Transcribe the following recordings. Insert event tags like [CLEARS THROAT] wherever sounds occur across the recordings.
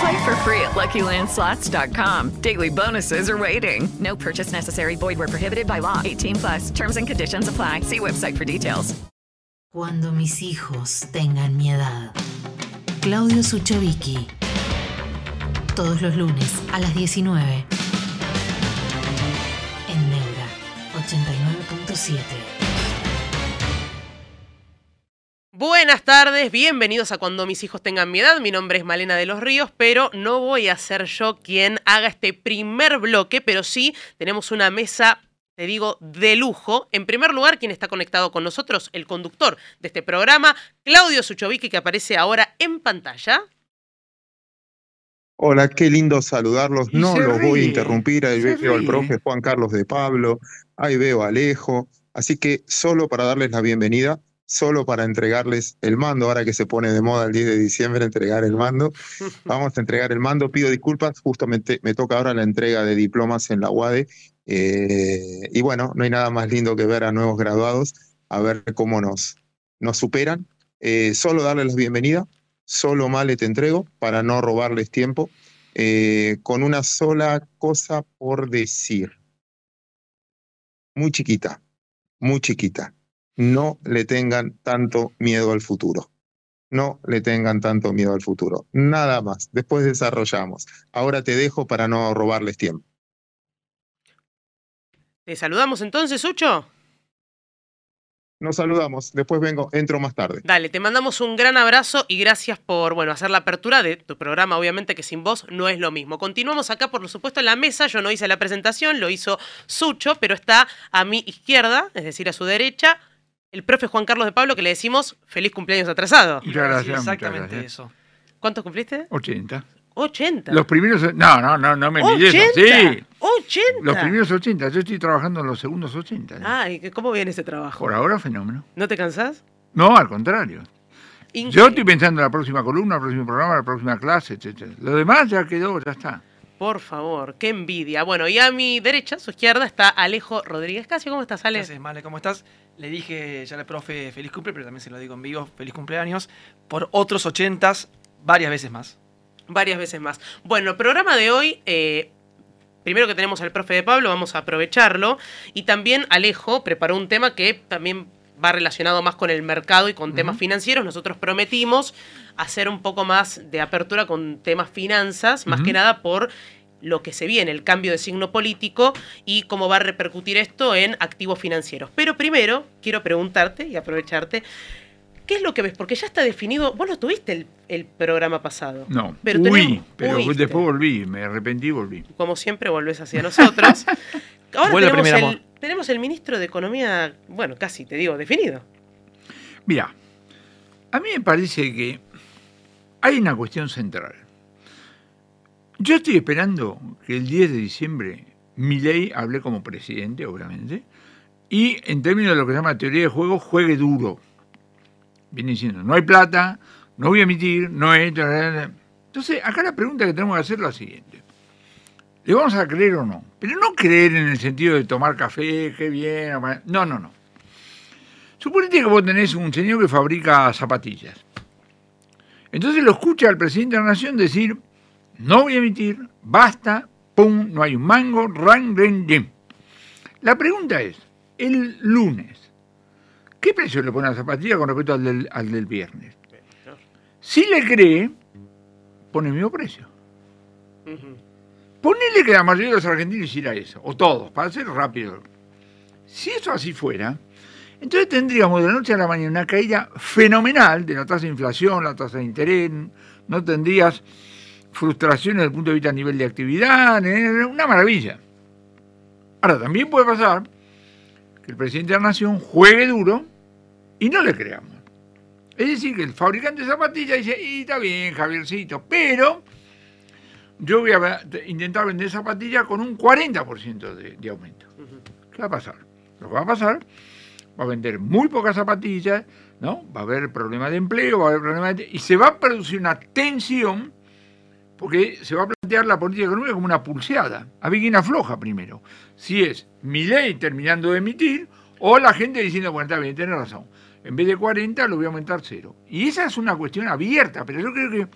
Play for free at LuckyLandSlots.com. Daily bonuses are waiting. No purchase necessary. Void where prohibited by law. 18 plus. Terms and conditions apply. See website for details. Cuando mis hijos tengan mi edad. Claudio Suchovicki. Todos los lunes a las 19. En Neura 89.7. Buenas tardes, bienvenidos a Cuando mis hijos tengan mi edad. Mi nombre es Malena de los Ríos, pero no voy a ser yo quien haga este primer bloque, pero sí tenemos una mesa, te digo, de lujo. En primer lugar, quien está conectado con nosotros, el conductor de este programa, Claudio Suchovicki, que aparece ahora en pantalla. Hola, qué lindo saludarlos. Y No los voy a interrumpir. Ahí veo al profe Juan Carlos de Pablo, ahí veo a Alejo. Así que solo para darles la bienvenida, solo para entregarles el mando, ahora que se pone de moda el 10 de diciembre entregar el mando, [LAUGHS] vamos a entregar el mando. Pido disculpas, justamente me toca ahora la entrega de diplomas en la UADE. eh, y bueno, no hay nada más lindo que ver a nuevos graduados, a ver cómo nos, nos superan. Eh, solo darles la bienvenida, solo Male te entrego para no robarles tiempo, eh, con una sola cosa por decir. Muy chiquita, muy chiquita. No le tengan tanto miedo al futuro. No le tengan tanto miedo al futuro. Nada más. Después desarrollamos. Ahora te dejo para no robarles tiempo. Te saludamos entonces, Sucho. Nos saludamos. Después vengo, entro más tarde. Dale, te mandamos un gran abrazo y gracias por, bueno, hacer la apertura de tu programa, obviamente que sin vos no es lo mismo. Continuamos acá, por supuesto, en la mesa. Yo no hice la presentación, lo hizo Sucho, pero está a mi izquierda, es decir, a su derecha, el profe Juan Carlos de Pablo, que le decimos feliz cumpleaños atrasado. Muchas gracias. Sí, muchas exactamente gracias. eso. ¿Cuántos cumpliste? 80. 80. Los primeros. No, no, no, no me mires 80. Sí. 80. Los primeros 80. Yo estoy trabajando en los segundos 80. ¿no? Ay, ¿qué- ¿cómo viene ese trabajo? Por ahora, fenómeno. ¿No te cansás? No, al contrario. Yo estoy pensando en la próxima columna, el próximo programa, la próxima clase, etcétera. Lo demás ya quedó, ya está. Por favor, qué envidia. Bueno, y a mi derecha, a su izquierda, está Alejo Rodríguez Casio. ¿Cómo estás, Ale? Gracias, Male, ¿cómo estás? Le dije ya al profe feliz cumple, pero también se lo digo en vivo, feliz cumpleaños, por otros ochentas, varias veces más. Varias veces más. Bueno, el programa de hoy, eh, primero que tenemos al profe de Pablo, vamos a aprovecharlo. Y también Alejo preparó un tema que también va relacionado más con el mercado y con temas financieros. Nosotros prometimos hacer un poco más de apertura con temas finanzas, más que nada por lo que se viene, el cambio de signo político y cómo va a repercutir esto en activos financieros. Pero primero quiero preguntarte y aprovecharte, ¿qué es lo que ves? Porque ya está definido, vos lo tuviste el, el programa pasado. No. Pero Uy, tenemos- pero después volví, me arrepentí y volví. como siempre volvés hacia nosotros. [LAUGHS] Ahora Vuelve tenemos primer el. Tenemos el ministro de Economía, bueno, casi te digo, definido. Mira, a mí me parece que hay una cuestión central. Yo estoy esperando que el 10 de diciembre Milei hable como presidente, obviamente, y en términos de lo que se llama teoría de juego, juegue duro. Viene diciendo, no hay plata, no voy a emitir, no hay... Entonces, acá la pregunta que tenemos que hacer es la siguiente. ¿Le vamos a creer o no? Pero no creer en el sentido de tomar café, qué bien, no, no, no. Suponete que vos tenés un señor que fabrica zapatillas. Entonces lo escucha al presidente de la nación decir, no voy a emitir, basta, pum, no hay un mango, ran, ren. La pregunta es, el lunes, ¿qué precio le pone a la zapatilla con respecto al del, al del viernes? Si le cree, pone el mismo precio. Ujú. Ponele que la mayoría de los argentinos hiciera eso, o todos, para ser rápido. Si eso así fuera, Entonces tendríamos de la noche a la mañana una caída fenomenal de la tasa de inflación, la tasa de interés, no tendrías frustración desde el punto de vista a nivel de actividad, una maravilla. Ahora, también puede pasar que el presidente de la Nación juegue duro y no le creamos. Es decir, que el fabricante de zapatillas dice, y está bien, Javiercito, pero yo voy a intentar vender zapatillas con un 40% de, de aumento. ¿Qué va a pasar? Lo que va a pasar, va a vender muy pocas zapatillas, ¿no? Va a haber problemas de empleo, va a haber problemas de... Y se va a producir una tensión, porque se va a plantear la política económica como una pulseada. A ver quién afloja primero. Si es mi ley terminando de emitir, o la gente diciendo, bueno, está bien, tiene razón en vez de 40 lo voy a aumentar cero. Y esa es una cuestión abierta, pero yo creo que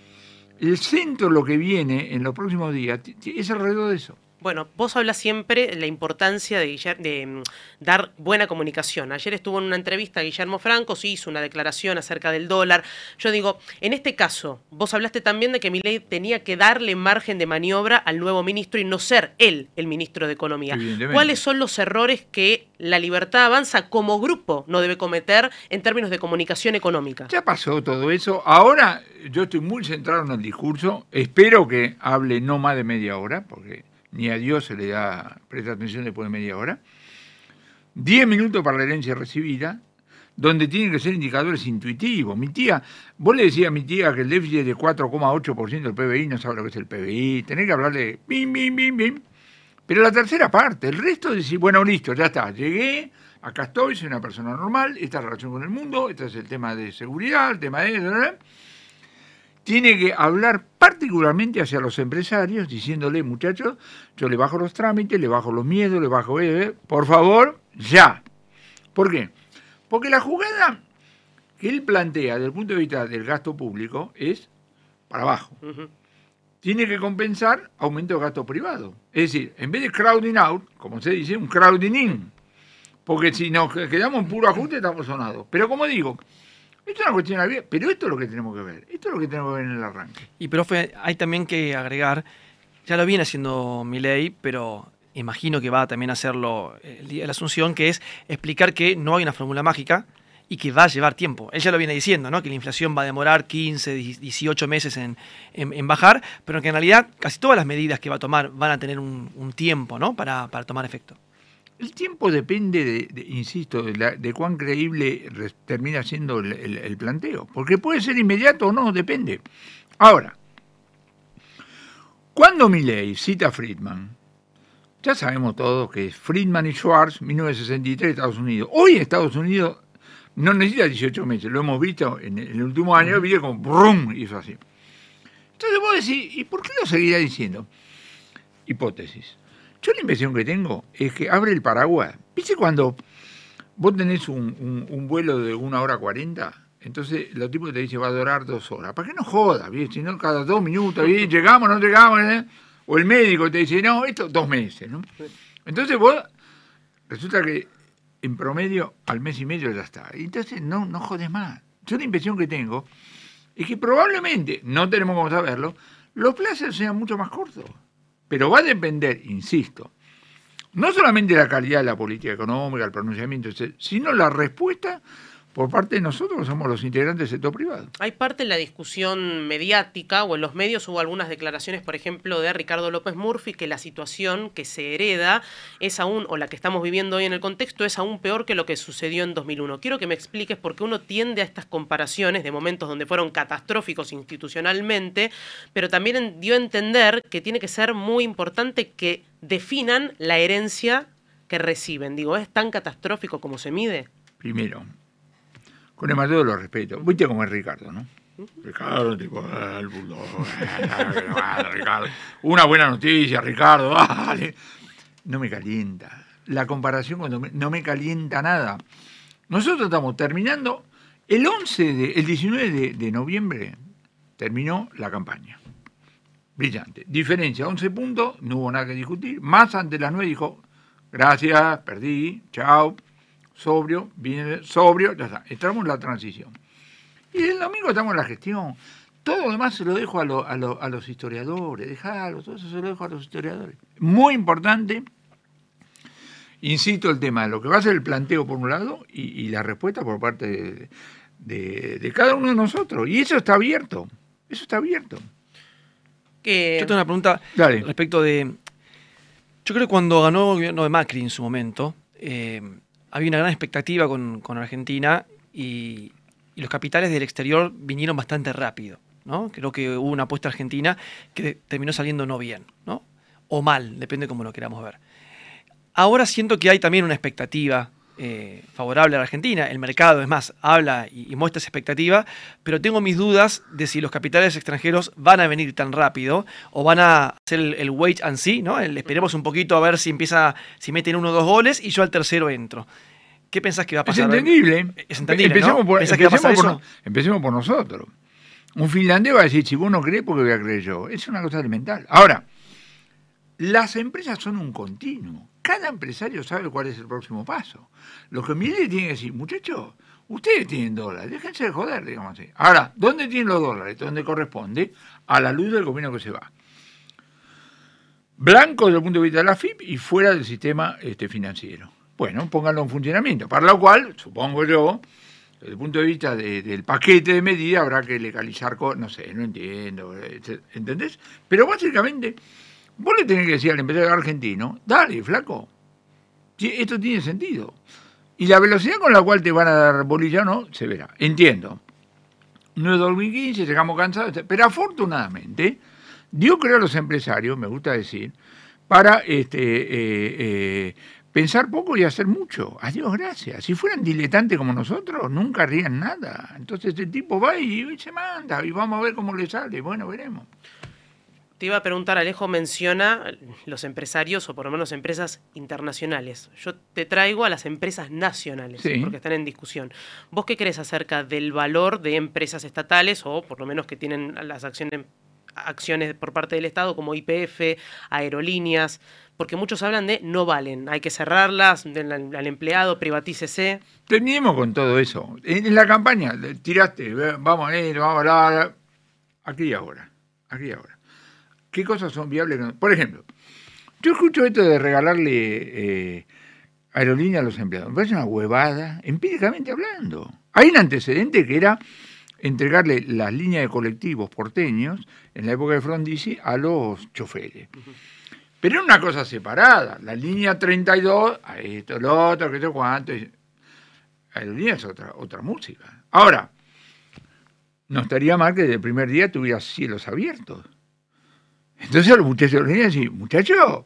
el centro, lo que viene en los próximos días, es alrededor de eso. Bueno, vos hablas siempre de la importancia de, mm, dar buena comunicación. Ayer estuvo en una entrevista Guillermo Franco, sí hizo una declaración acerca del dólar. Yo digo, en este caso, vos hablaste también de que Milei tenía que darle margen de maniobra al nuevo ministro y no ser él el ministro de Economía. ¿Cuáles son los errores que la Libertad Avanza como grupo no debe cometer en términos de comunicación económica? Ya pasó todo eso. Ahora yo estoy muy centrado en el discurso. Espero que hable no más de media hora, porque ni a Dios se le da, presta atención después de media hora. Diez minutos para la herencia recibida, donde tienen que ser indicadores intuitivos. Mi tía, vos le decías a mi tía que el déficit es de 4,8% del PBI, no sabe lo que es el PBI, tenés que hablarle bim, bim, bim, bim. Pero la tercera parte, el resto, decir, bueno, listo, ya está, llegué, acá estoy, soy una persona normal, esta relación con el mundo, este es el tema de seguridad, el tema de tiene que hablar particularmente hacia los empresarios, diciéndole, muchachos, yo le bajo los trámites, le bajo los miedos, le bajo, eh, por favor, ya. ¿Por qué? Porque la jugada que él plantea desde el punto de vista del gasto público es para abajo. Tiene que compensar aumento de gasto privado. Es decir, en vez de crowding out, como se dice, un crowding in. Porque si nos quedamos en puro ajuste, estamos sonados. Pero como digo, esto es una cuestión de pero esto es lo que tenemos que ver. Esto es lo que tenemos que ver en el arranque. Y profe, hay también que agregar, ya lo viene haciendo mi ley, pero imagino que va también a hacerlo el día de la Asunción, que es explicar que no hay una fórmula mágica y que va a llevar tiempo. Él ya lo viene diciendo, ¿no? que la inflación va a demorar 15, 18 meses en, bajar, pero que en realidad casi todas las medidas que va a tomar van a tener un, tiempo ¿no? para tomar efecto. El tiempo depende, de, insisto, de, cuán creíble termina siendo el, planteo. Porque puede ser inmediato o no, depende. Ahora, cuando Milley cita a Friedman, ya sabemos todos que es Friedman y Schwartz, 1963, Estados Unidos. Hoy Estados Unidos no necesita 18 meses, lo hemos visto en el último año, viste como brum, hizo así. Entonces vos decís, ¿y por qué lo seguirá diciendo? Hipótesis. Yo la impresión que tengo es que abre el paraguas. ¿Viste cuando vos tenés un, vuelo de una hora cuarenta? Entonces los tipos te dicen va a durar dos horas. ¿Para qué no jodas? Si no, cada dos minutos, llegamos, no llegamos. ¿eh? O el médico te dice, no, esto dos meses. ¿no? Entonces vos, resulta que en promedio al mes y medio ya está. Entonces no, no jodes más. Yo la impresión que tengo es que probablemente, no tenemos cómo saberlo, los plazos sean mucho más cortos. Pero va a depender, insisto, no solamente la calidad de la política económica, el pronunciamiento, sino la respuesta por parte de nosotros, somos los integrantes del sector privado. Hay parte en la discusión mediática o en los medios hubo algunas declaraciones, por ejemplo, de Ricardo López Murphy, que la situación que se hereda es aún, o la que estamos viviendo hoy en el contexto, es aún peor que lo que sucedió en 2001. Quiero que me expliques por qué uno tiende a estas comparaciones de momentos donde fueron catastróficos institucionalmente, pero también dio a entender que tiene que ser muy importante que definan la herencia que reciben. Digo, ¿es tan catastrófico como se mide? Primero, con el mayor de los respetos. Viste como es Ricardo, ¿no? Ricardo, tipo, el bulldog, [LAUGHS] Ricardo. Una buena noticia, Ricardo, [LAUGHS] vale. No me calienta. La comparación cuando no me calienta nada. Nosotros estamos terminando, el 11 de, el 19 de, de noviembre terminó la campaña. Brillante. Diferencia, 11 puntos, no hubo nada que discutir. Más ante las 9 dijo, gracias, perdí, chao sobrio, viene sobrio, ya está. Estamos en la transición. Y el domingo estamos en la gestión. Todo lo demás se lo dejo a, a, los historiadores, dejalo, todo eso se lo dejo a los historiadores. Muy importante, insisto, el tema de lo que va a ser el planteo por un lado y, y la respuesta por parte de, de- de cada uno de nosotros. Y eso está abierto. Eso está abierto. Que, Yo tengo una pregunta Dale. respecto de. Yo creo que cuando ganó el gobierno de Macri en su momento, eh, había una gran expectativa con, con Argentina y, los capitales del exterior vinieron bastante rápido. ¿no? Creo que hubo una apuesta argentina que terminó saliendo no bien, ¿no? O mal, depende cómo lo queramos ver. Ahora siento que hay también una expectativa eh, favorable a la Argentina. El mercado, es más, habla y, y muestra esa expectativa, pero tengo mis dudas de si los capitales extranjeros van a venir tan rápido o van a hacer el, el wait and see, ¿no? El esperemos un poquito a ver si empieza, si meten uno o dos goles y yo al tercero entro. ¿Qué pensás que va a Es pasar? entendible. Es entendible, empecemos, ¿no? por, empecemos por nosotros. Un finlandés va a decir, si vos no crees, porque voy a creer yo. Es una cosa elemental. Ahora, las empresas son un continuo. Cada empresario sabe cuál es el próximo paso. Lo que Milei tiene que decir, muchachos, ustedes tienen dólares, déjense de joder, digamos así. Ahora, ¿dónde tienen los dólares? ¿Dónde corresponde? A la luz del gobierno que se va. Blanco desde el punto de vista de la FIP y fuera del sistema este, financiero. Bueno, pónganlo en funcionamiento. Para lo cual, supongo yo, desde el punto de vista de- del paquete de medidas, habrá que legalizar no sé, no entiendo, ¿entendés? Pero básicamente, vos le tenés que decir al empresario argentino, dale, flaco, esto tiene sentido. Y la velocidad con la cual te van a dar bolilla no, se verá. Entiendo. No es 2015, llegamos cansados, pero afortunadamente, Dios creó a los empresarios, me gusta decir, para este, eh, eh, pensar poco y hacer mucho. Adiós, gracias. Si fueran diletantes como nosotros, nunca harían nada. Entonces el tipo va y se manda y vamos a ver cómo le sale. Bueno, veremos. Te iba a preguntar, Alejo menciona los empresarios o por lo menos empresas internacionales. Yo te traigo a las empresas nacionales, Sí. porque están en discusión. ¿Vos qué crees acerca del valor de empresas estatales o por lo menos que tienen las acciones, acciones por parte del Estado como IPF, aerolíneas? Porque muchos hablan de no valen, hay que cerrarlas, del- al empleado, privatícese. Terminemos con todo eso. En, la campaña, tiraste, vamos a ir, vamos a hablar. Aquí y ahora. Aquí y ahora. ¿Qué cosas son viables? Por ejemplo, yo escucho esto de regalarle eh, aerolínea a los empleados. Me parece una huevada, empíricamente hablando. Hay un antecedente que era entregarle las líneas de colectivos porteños en la época de Frondizi a los choferes. Pero era una cosa separada. La línea 32, a esto, lo otro, que sé cuánto. Aerolínea es otra, otra música. Ahora, no estaría mal que desde el primer día tuviera cielos abiertos. Entonces los muchachos de aerolínea decir, muchachos,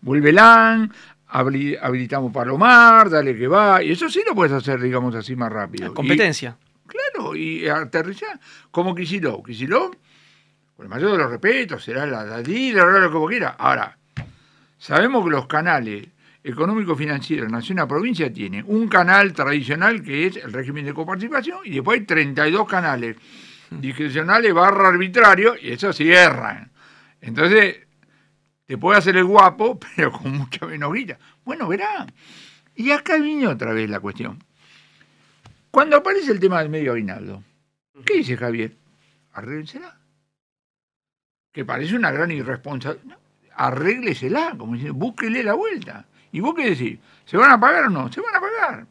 vuelvelán, habili- habilitamos Palomar, dale que va. Y eso sí lo puedes hacer, digamos así, más rápido. Y- Competencia. Claro, y aterrizar. Como Kicillof. Kicillof, con el mayor de los respetos, será la, la líder, lo que vos quieras. Ahora, sabemos que los canales económico-financieros nación a provincia tienen un canal tradicional que es el régimen de coparticipación y después hay 32 canales discrecionales barra arbitrario y eso cierran. Entonces, te puede hacer el guapo, [LAUGHS] pero con mucha menos guita. Bueno, verá. Y acá viene otra vez la cuestión. Cuando aparece el tema del medio aguinaldo, ¿qué dice Javier? Arréglensela. Que parece una gran irresponsabilidad. Arréglesela, como diciendo, búsquele la vuelta. ¿Y vos qué decís? ¿Se van a pagar o no? Se van a pagar.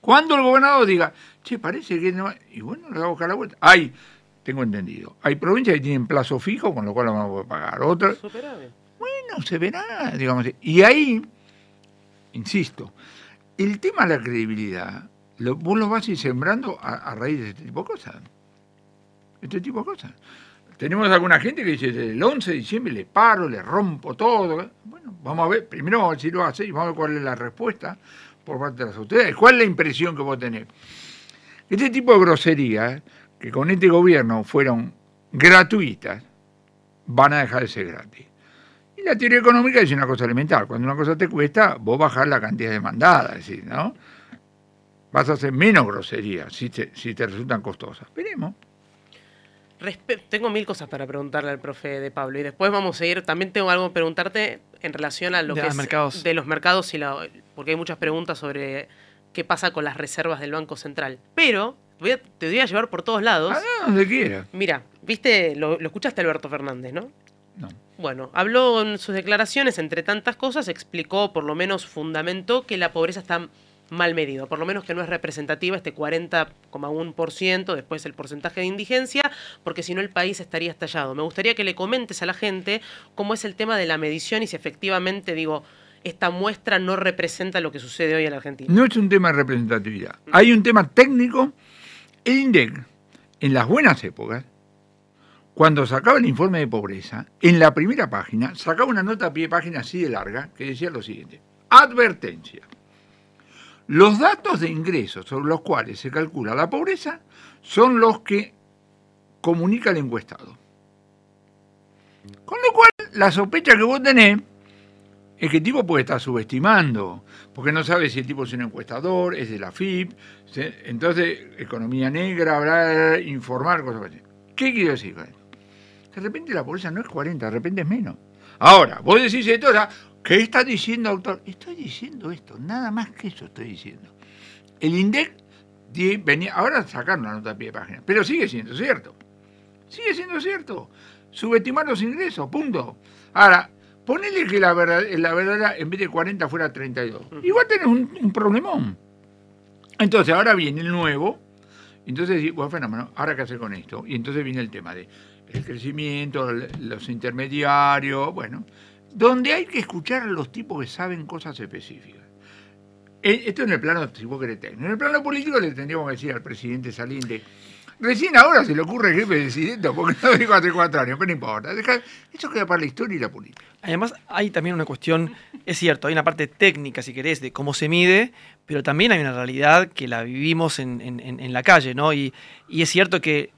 Cuando el gobernador diga, che, parece que no. Y bueno, le va a buscar la vuelta. Hay, tengo entendido, hay provincias que tienen plazo fijo, con lo cual lo van a poder pagar. Otras, Superable. bueno, se verá, digamos. Y ahí, insisto, el tema de la credibilidad, lo- vos lo vas a ir sembrando a, a raíz de este tipo de cosas. Este tipo de cosas. Tenemos alguna gente que dice, el 11 de diciembre le paro, le rompo todo. Bueno, vamos a ver, primero vamos a ver si lo hace y vamos a ver cuál es la respuesta por parte de las autoridades. ¿Cuál es la impresión que vos tenés? Este tipo de groserías, que con este gobierno fueron gratuitas, van a dejar de ser gratis. Y la teoría económica dice una cosa elemental. Cuando una cosa te cuesta, vos bajás la cantidad demandada, es decir, ¿no? Vas a hacer menos groserías si te, si te resultan costosas. Veremos. Respe- tengo mil cosas para preguntarle al profe de Pablo y después vamos a ir, también tengo algo que preguntarte en relación a lo De que los es mercados. de los mercados y la, porque hay muchas preguntas sobre qué pasa con las reservas del Banco Central. Pero voy a- te voy a llevar por todos lados. Ah, donde quiera. Mira, viste, lo, lo escuchaste a Alberto Fernández, ¿no? No. Bueno, habló en sus declaraciones, entre tantas cosas, explicó, por lo menos fundamentó que la pobreza está mal medido, por lo menos que no es representativa este 40,1%, después el porcentaje de indigencia, porque si no el país estaría estallado. Me gustaría que le comentes a la gente cómo es el tema de la medición y si efectivamente, digo, esta muestra no representa lo que sucede hoy en la Argentina. No es un tema de representatividad. Hay un tema técnico. El INDEC, en las buenas épocas, cuando sacaba el informe de pobreza, en la primera página sacaba una nota a pie de página así de larga que decía lo siguiente. Advertencia. Los datos de ingresos sobre los cuales se calcula la pobreza son los que comunica el encuestado. Con lo cual, la sospecha que vos tenés es que el tipo puede estar subestimando, porque no sabe si el tipo es un encuestador, es de la FIP, entonces economía negra, hablar, informar, cosas así. ¿Qué quiero decir con esto? De repente la pobreza no es 40, de repente es menos. Ahora, vos decís esto, ¿qué estás diciendo, autor? Estoy diciendo esto, nada más que eso estoy diciendo. El INDEC venía, ahora sacaron la nota a pie de página, pero sigue siendo cierto. Sigue siendo cierto. Subestimar los ingresos, punto. Ahora, ponele que la verdad, la verdad en vez de 40 fuera 32. Igual tenés un, un problemón. Entonces, ahora viene el nuevo. Entonces, bueno, fenómeno, ahora qué hacer con esto. Y entonces viene el tema de el crecimiento, los intermediarios, bueno, donde hay que escuchar a los tipos que saben cosas específicas. Eh, Esto en el plano, si vos querés, técnico. En el plano político le tendríamos que decir al presidente saliente, recién ahora se le ocurre el jefe de presidente, porque no dijo hace cuatro años, pero no importa. deja- eso queda para la historia y la política. Además, hay también una cuestión, es cierto, hay una parte técnica, si querés, de cómo se mide, pero también hay una realidad que la vivimos en, en- en- la calle, ¿no? Y, y es cierto que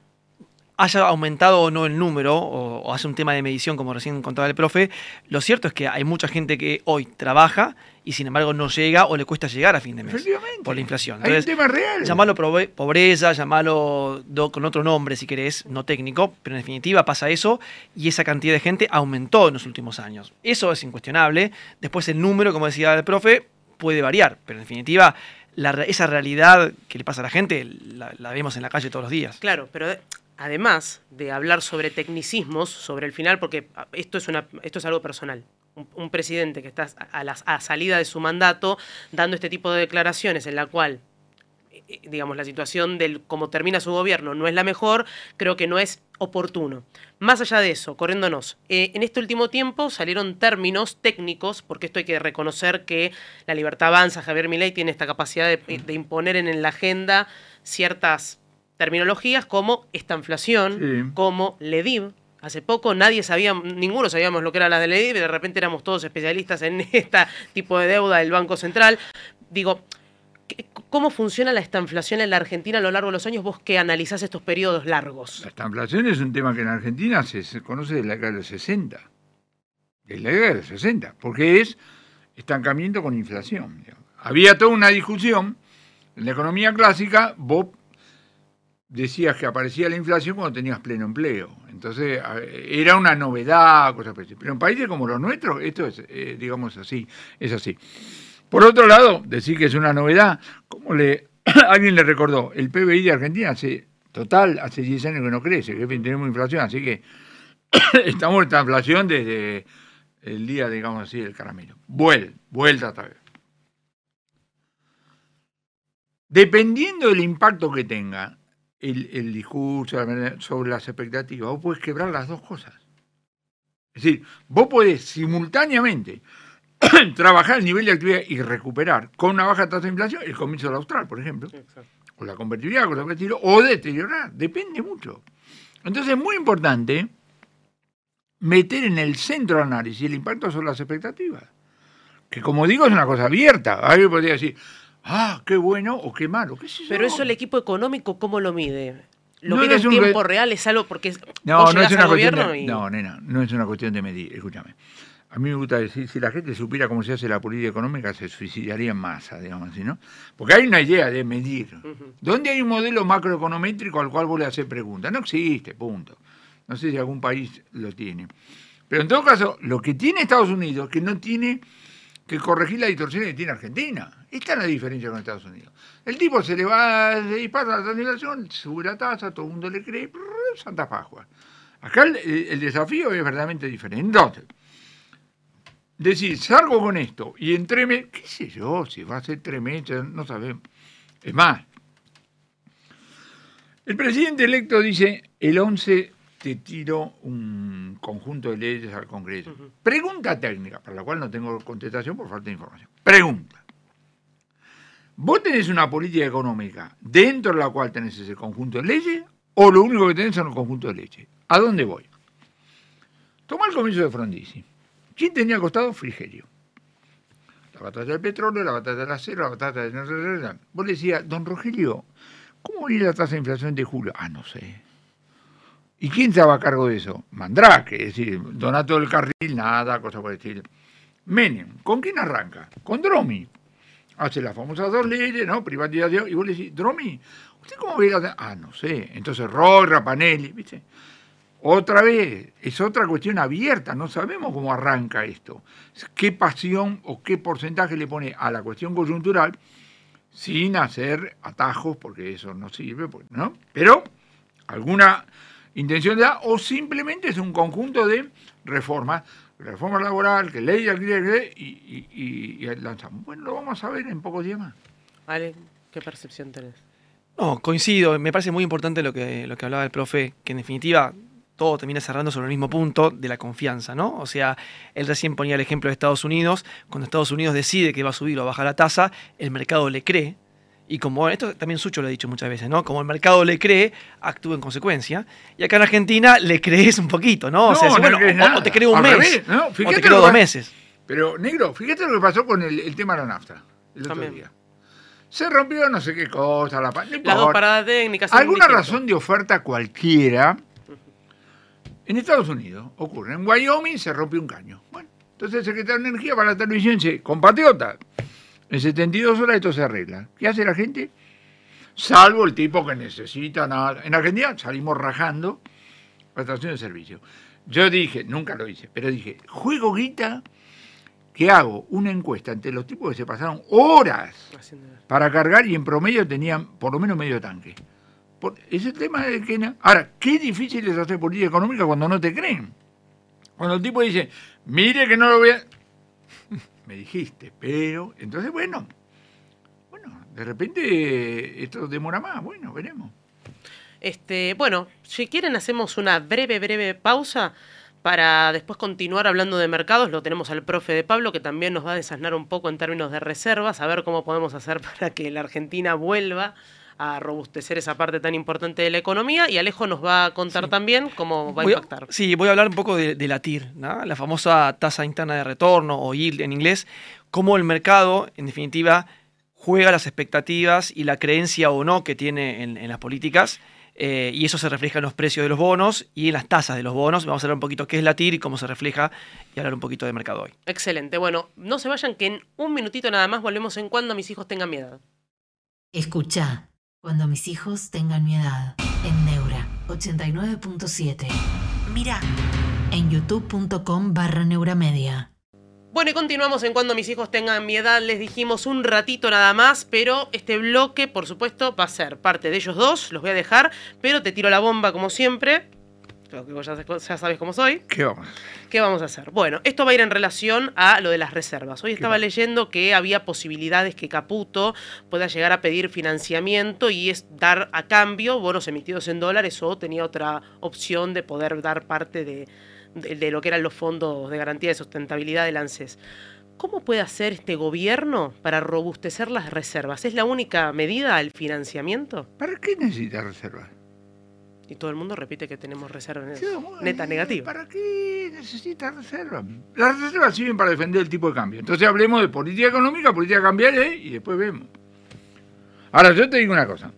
haya aumentado o no el número, o, o haya un tema de medición, como recién contaba el profe, lo cierto es que hay mucha gente que hoy trabaja y sin embargo no llega o le cuesta llegar a fin de mes Efectivamente. por la inflación. Hay un Entonces, tema real. Llamalo probe- pobreza, llamalo do- con otro nombre si querés, no técnico, pero en definitiva pasa eso y esa cantidad de gente aumentó en los últimos años. Eso es incuestionable. Después el número, como decía el profe, puede variar, pero en definitiva la esa realidad que le pasa a la gente la, la vemos en la calle todos los días. Claro, pero además de hablar sobre tecnicismos, sobre el final, porque ah, esto es, esto es algo personal. Un, presidente que está a, la salida de su mandato dando este tipo de declaraciones en la cual, eh, eh, digamos, la situación del cómo termina su gobierno no es la mejor, creo que no es oportuno. Más allá de eso, corriéndonos, eh, en este último tiempo salieron términos técnicos, porque esto hay que reconocer que la libertad avanza, Javier Milei tiene esta capacidad de imponer en la agenda ciertas terminologías como esta inflación, Sí. como LEDIV. Hace poco nadie sabía, ninguno sabíamos lo que era la de LEDIV, de repente éramos todos especialistas en [LAUGHS] este tipo de deuda del Banco Central. Digo, ¿qué- ¿cómo funciona la esta inflación en la Argentina a lo largo de los años? Vos que analizás estos periodos largos. La estanflación es un tema que en Argentina se, conoce de la década del 60. De la década del 60, porque es estancamiento con inflación. Había toda una discusión. En la economía clásica, vos decías que aparecía la inflación cuando tenías pleno empleo. Entonces, era una novedad, cosas así. Pero en países como los nuestros, esto es, eh, digamos así, es así. Por otro lado, decir que es una novedad, como le [COUGHS] alguien le recordó, el PBI de Argentina hace total hace 10 años que no crece, que tenemos inflación, así que [COUGHS] estamos en esta inflación desde el día, digamos así, del caramelo. Vuel, vuelta otra vez. Dependiendo del impacto que tenga el, el discurso la manera- sobre las expectativas, vos podés quebrar las dos cosas. Es decir, vos podés simultáneamente [CLEARS THROAT] trabajar el nivel de actividad y recuperar con una baja tasa de inflación el comienzo del austral, por ejemplo, o la convertibilidad, por el estilo, o deteriorar, depende mucho. Entonces es muy importante meter en el centro del análisis el impacto sobre las expectativas. Que como digo es una cosa abierta. Alguien podría decir, ah, qué bueno o qué malo, qué. Pero eso el equipo económico, ¿cómo lo mide? ¿Lo No, mide no en tiempo re- real? ¿Es algo porque es- No, vos no es una al gobierno de, y... No, nena, no es una cuestión de medir, escúchame. A mí me gusta decir, si la gente supiera cómo se hace la política económica, se suicidaría en masa, digamos así, ¿no? Porque hay una idea de medir. ¿Dónde hay un modelo macroeconométrico al cual vos le haces preguntas? No existe, punto. No sé si algún país lo tiene. Pero en todo caso, lo que tiene Estados Unidos que no tiene que corregir la distorsión que tiene Argentina. Esta es la diferencia con Estados Unidos. El tipo se le va, se dispara la inflación, sube la tasa, todo el mundo le cree, prrr, Santa Pascua. Acá el, desafío es verdaderamente diferente. Entonces, decir, salgo con esto y en tres meses, qué sé yo, si va a ser tres no sabemos. Es más, el presidente electo dice, el 11 te tiro un conjunto de leyes al Congreso. Pregunta técnica, para la cual no tengo contestación por falta de información. Pregunta. ¿Vos tenés una política económica dentro de la cual tenés ese conjunto de leyes o lo único que tenés son un conjunto de leyes? ¿A dónde voy? Toma el comienzo de Frondizi. ¿Quién tenía costado? Frigerio. La batalla del petróleo, la batalla del acero, la batalla de... Vos le decías, don Rogelio, ¿cómo viene la tasa de inflación de julio? Ah, no sé. ¿Y quién estaba a cargo de eso? Mandrake, es decir, Donato del Carril, nada, cosa por el estilo. Menem, ¿con quién arranca? Con Dromi. Hace las famosas dos leyes, ¿no? Privatización. Y vos le decís, Dromi, ¿usted cómo ve la... Ah, no sé. Entonces, Roy, Rapanelli, ¿viste? Otra vez, es otra cuestión abierta, no sabemos cómo arranca esto. ¿Qué pasión o qué porcentaje le pone a la cuestión coyuntural sin hacer atajos, porque eso no sirve, pues, ¿no? Pero alguna intención de o simplemente es un conjunto de reformas, reforma laboral, que ley alquiler y, y, y, lanzamos. Bueno, lo vamos a ver en pocos días más. Ale, ¿qué percepción tenés? No, coincido, me parece muy importante lo que, lo que hablaba el profe, que en definitiva todo termina cerrando sobre el mismo punto de la confianza, ¿no? O sea, él recién ponía el ejemplo de Estados Unidos, cuando Estados Unidos decide que va a subir o bajar la tasa, el mercado le cree, y como esto también Sucho lo ha dicho muchas veces, ¿no? Como el mercado le cree, actúa en consecuencia. Y acá en Argentina le crees un poquito, ¿no? o sea, no bueno, o, te creo un mes, revés, ¿no? o te creo dos meses. Pero, negro, fíjate lo que pasó con el, el tema de la nafta el otro también. día. Se rompió no sé qué cosa, la, no Las dos paradas técnicas. Alguna razón de oferta cualquiera en Estados Unidos ocurre. En Wyoming se rompe un caño. Bueno, entonces el secretario de Energía para la televisión dice, compatriota, en 72 horas esto se arregla. ¿Qué hace la gente? Salvo el tipo que necesita nada. En Argentina salimos rajando la estación de servicio. Yo dije, nunca lo hice, pero dije, juego guita que hago una encuesta entre los tipos que se pasaron horas para cargar y en promedio tenían por lo menos medio tanque. Es el tema de que... Ahora, qué difícil es hacer política económica cuando no te creen. Cuando el tipo dice, mire que no lo voy a... Me dijiste, pero... Entonces, bueno, bueno, de repente esto demora más, bueno, veremos. Este, bueno, si quieren hacemos una breve, breve pausa para después continuar hablando de mercados. Lo tenemos al profe de Pablo, que también nos va a desasnar un poco en términos de reservas, a ver cómo podemos hacer [LAUGHS] para que la Argentina vuelva a robustecer esa parte tan importante de la economía y Alejo nos va a contar también cómo va a impactar. sí, voy a hablar un poco de, la TIR, la famosa tasa interna de retorno o yield en inglés, cómo el mercado, en definitiva, juega las expectativas y la creencia o no que tiene en, las políticas. Eh, y eso se refleja en los precios de los bonos y en las tasas de los bonos. Vamos a hablar un poquito qué es la TIR y cómo se refleja y hablar un poquito de mercado hoy. Excelente. Bueno, no se vayan que en un minutito nada más volvemos en cuando mis hijos tengan miedo. Escucha cuando mis hijos tengan mi edad. En Neura 89.7. Mira. En youtube.com barra Neuramedia. Bueno, y continuamos en cuando mis hijos tengan mi edad. Les dijimos un ratito nada más, pero este bloque, por supuesto, va a ser parte de ellos dos. Los voy a dejar, pero te tiro la bomba como siempre que vos ya, sabes cómo soy. ¿Qué vamos? ¿Qué vamos a hacer? Bueno, esto va a ir en relación a lo de las reservas. Hoy estaba leyendo que había posibilidades que Caputo pueda llegar a pedir financiamiento y es dar a cambio bonos emitidos en dólares o tenía otra opción de poder dar parte de, de lo que eran los fondos de garantía de sustentabilidad del ANSES. ¿Cómo puede hacer este gobierno para robustecer las reservas? ¿Es la única medida al financiamiento? ¿Para qué necesita reservas? Y todo el mundo repite que tenemos reservas neta negativa. ¿Para qué necesita reservas? Las reservas sirven para defender el tipo de cambio. Entonces hablemos de política económica, política cambiaria y después vemos. Ahora, yo te digo una cosa.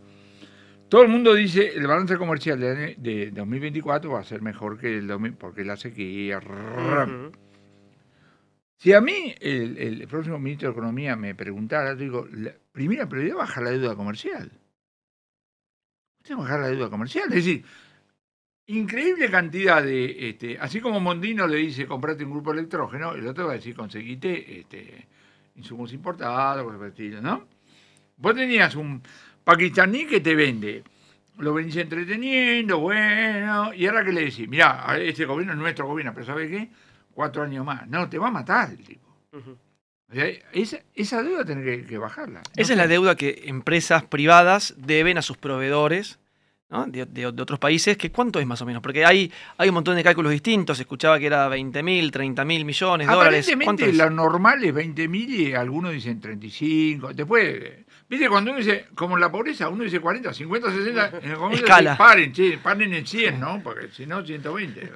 Todo el mundo dice el balance comercial de, 2024 va a ser mejor que el 2000 porque la sequía. Si a mí el, próximo ministro de Economía me preguntara, yo digo, la primera prioridad bajar la deuda comercial. Tengo que bajar la deuda comercial. Es decir, increíble cantidad de, este, así como Mondino le dice comprate un grupo electrógeno, el otro va a decir conseguite este, insumos importados, ¿no? Vos tenías un pakistaní que te vende lo venís entreteniendo, bueno, y ahora que le decís, mirá, este gobierno es nuestro gobierno, pero ¿sabe qué? Cuatro años más. No, te va a matar el tipo. Sea, esa, esa deuda tenés que, que bajarla. Esa es la deuda que empresas privadas deben a sus proveedores ¿no? de, de- de otros países. Que ¿Cuánto es más o menos? Porque hay, hay un montón de cálculos distintos. Escuchaba que era 20 mil, 30 mil millones de dólares. ¿Cuánto Aparentemente lo normal es 20 mil y algunos dicen 35. Después, viste, cuando uno dice, como en la pobreza, uno dice 40, 50, 60. En el comercio Escala. dice, paren, che, paren en 100, ¿no? Porque si no, 120. [LAUGHS]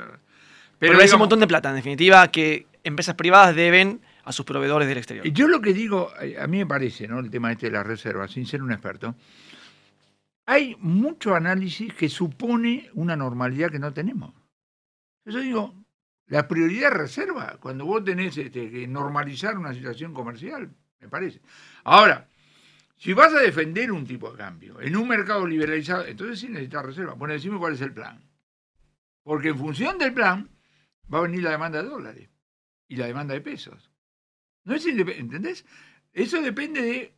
Pero, Pero, es un montón de plata, en definitiva, que empresas privadas deben a sus proveedores del exterior. Yo lo que digo, eh, a mí me parece, ¿no? El tema este de las reservas, sin ser un experto, hay mucho análisis que supone una normalidad que no tenemos. Yo digo, la prioridad reserva, cuando vos tenés este, que normalizar una situación comercial, me parece. Ahora, si vas a defender un tipo de cambio en un mercado liberalizado, entonces sí necesitas reserva. Bueno, decime cuál es el plan. Porque en función del plan va a venir la demanda de dólares y la demanda de pesos. No es ¿entendés? Eso depende de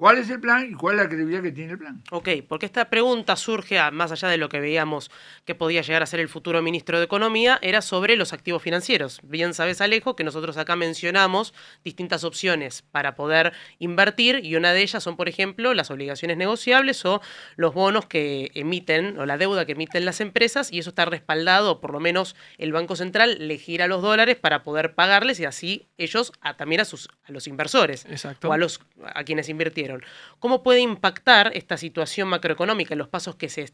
cuál es el plan y cuál es la credibilidad que tiene el plan. Ok, porque esta pregunta surge, a- más allá de lo que veíamos que podía llegar a ser el futuro ministro de Economía, era sobre los activos financieros. Bien sabes, Alejo, que nosotros acá mencionamos distintas opciones para poder invertir y una de ellas son, por ejemplo, las obligaciones negociables o los bonos que emiten o la deuda que emiten las empresas y eso está respaldado, por lo menos el Banco Central le gira los dólares para poder pagarles y así ellos a- también a, sus, a los inversores Exacto. o a, los, a quienes invirtieron. ¿Cómo puede impactar esta situación macroeconómica, los pasos que se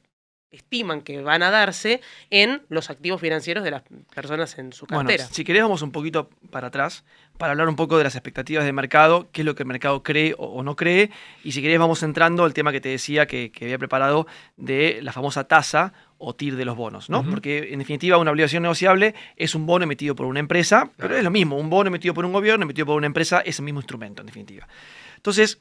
estiman que van a darse en los activos financieros de las personas en su Bueno, cartera? si querés vamos un poquito para atrás para hablar un poco de las expectativas de mercado, qué es lo que el mercado cree o, no cree, y si querés vamos entrando al tema que te decía que, que había preparado de la famosa tasa o TIR de los bonos, ¿no? Porque en definitiva una obligación negociable es un bono emitido por una empresa, pero es lo mismo, un bono emitido por un gobierno, emitido por una empresa, es el mismo instrumento en definitiva. Entonces,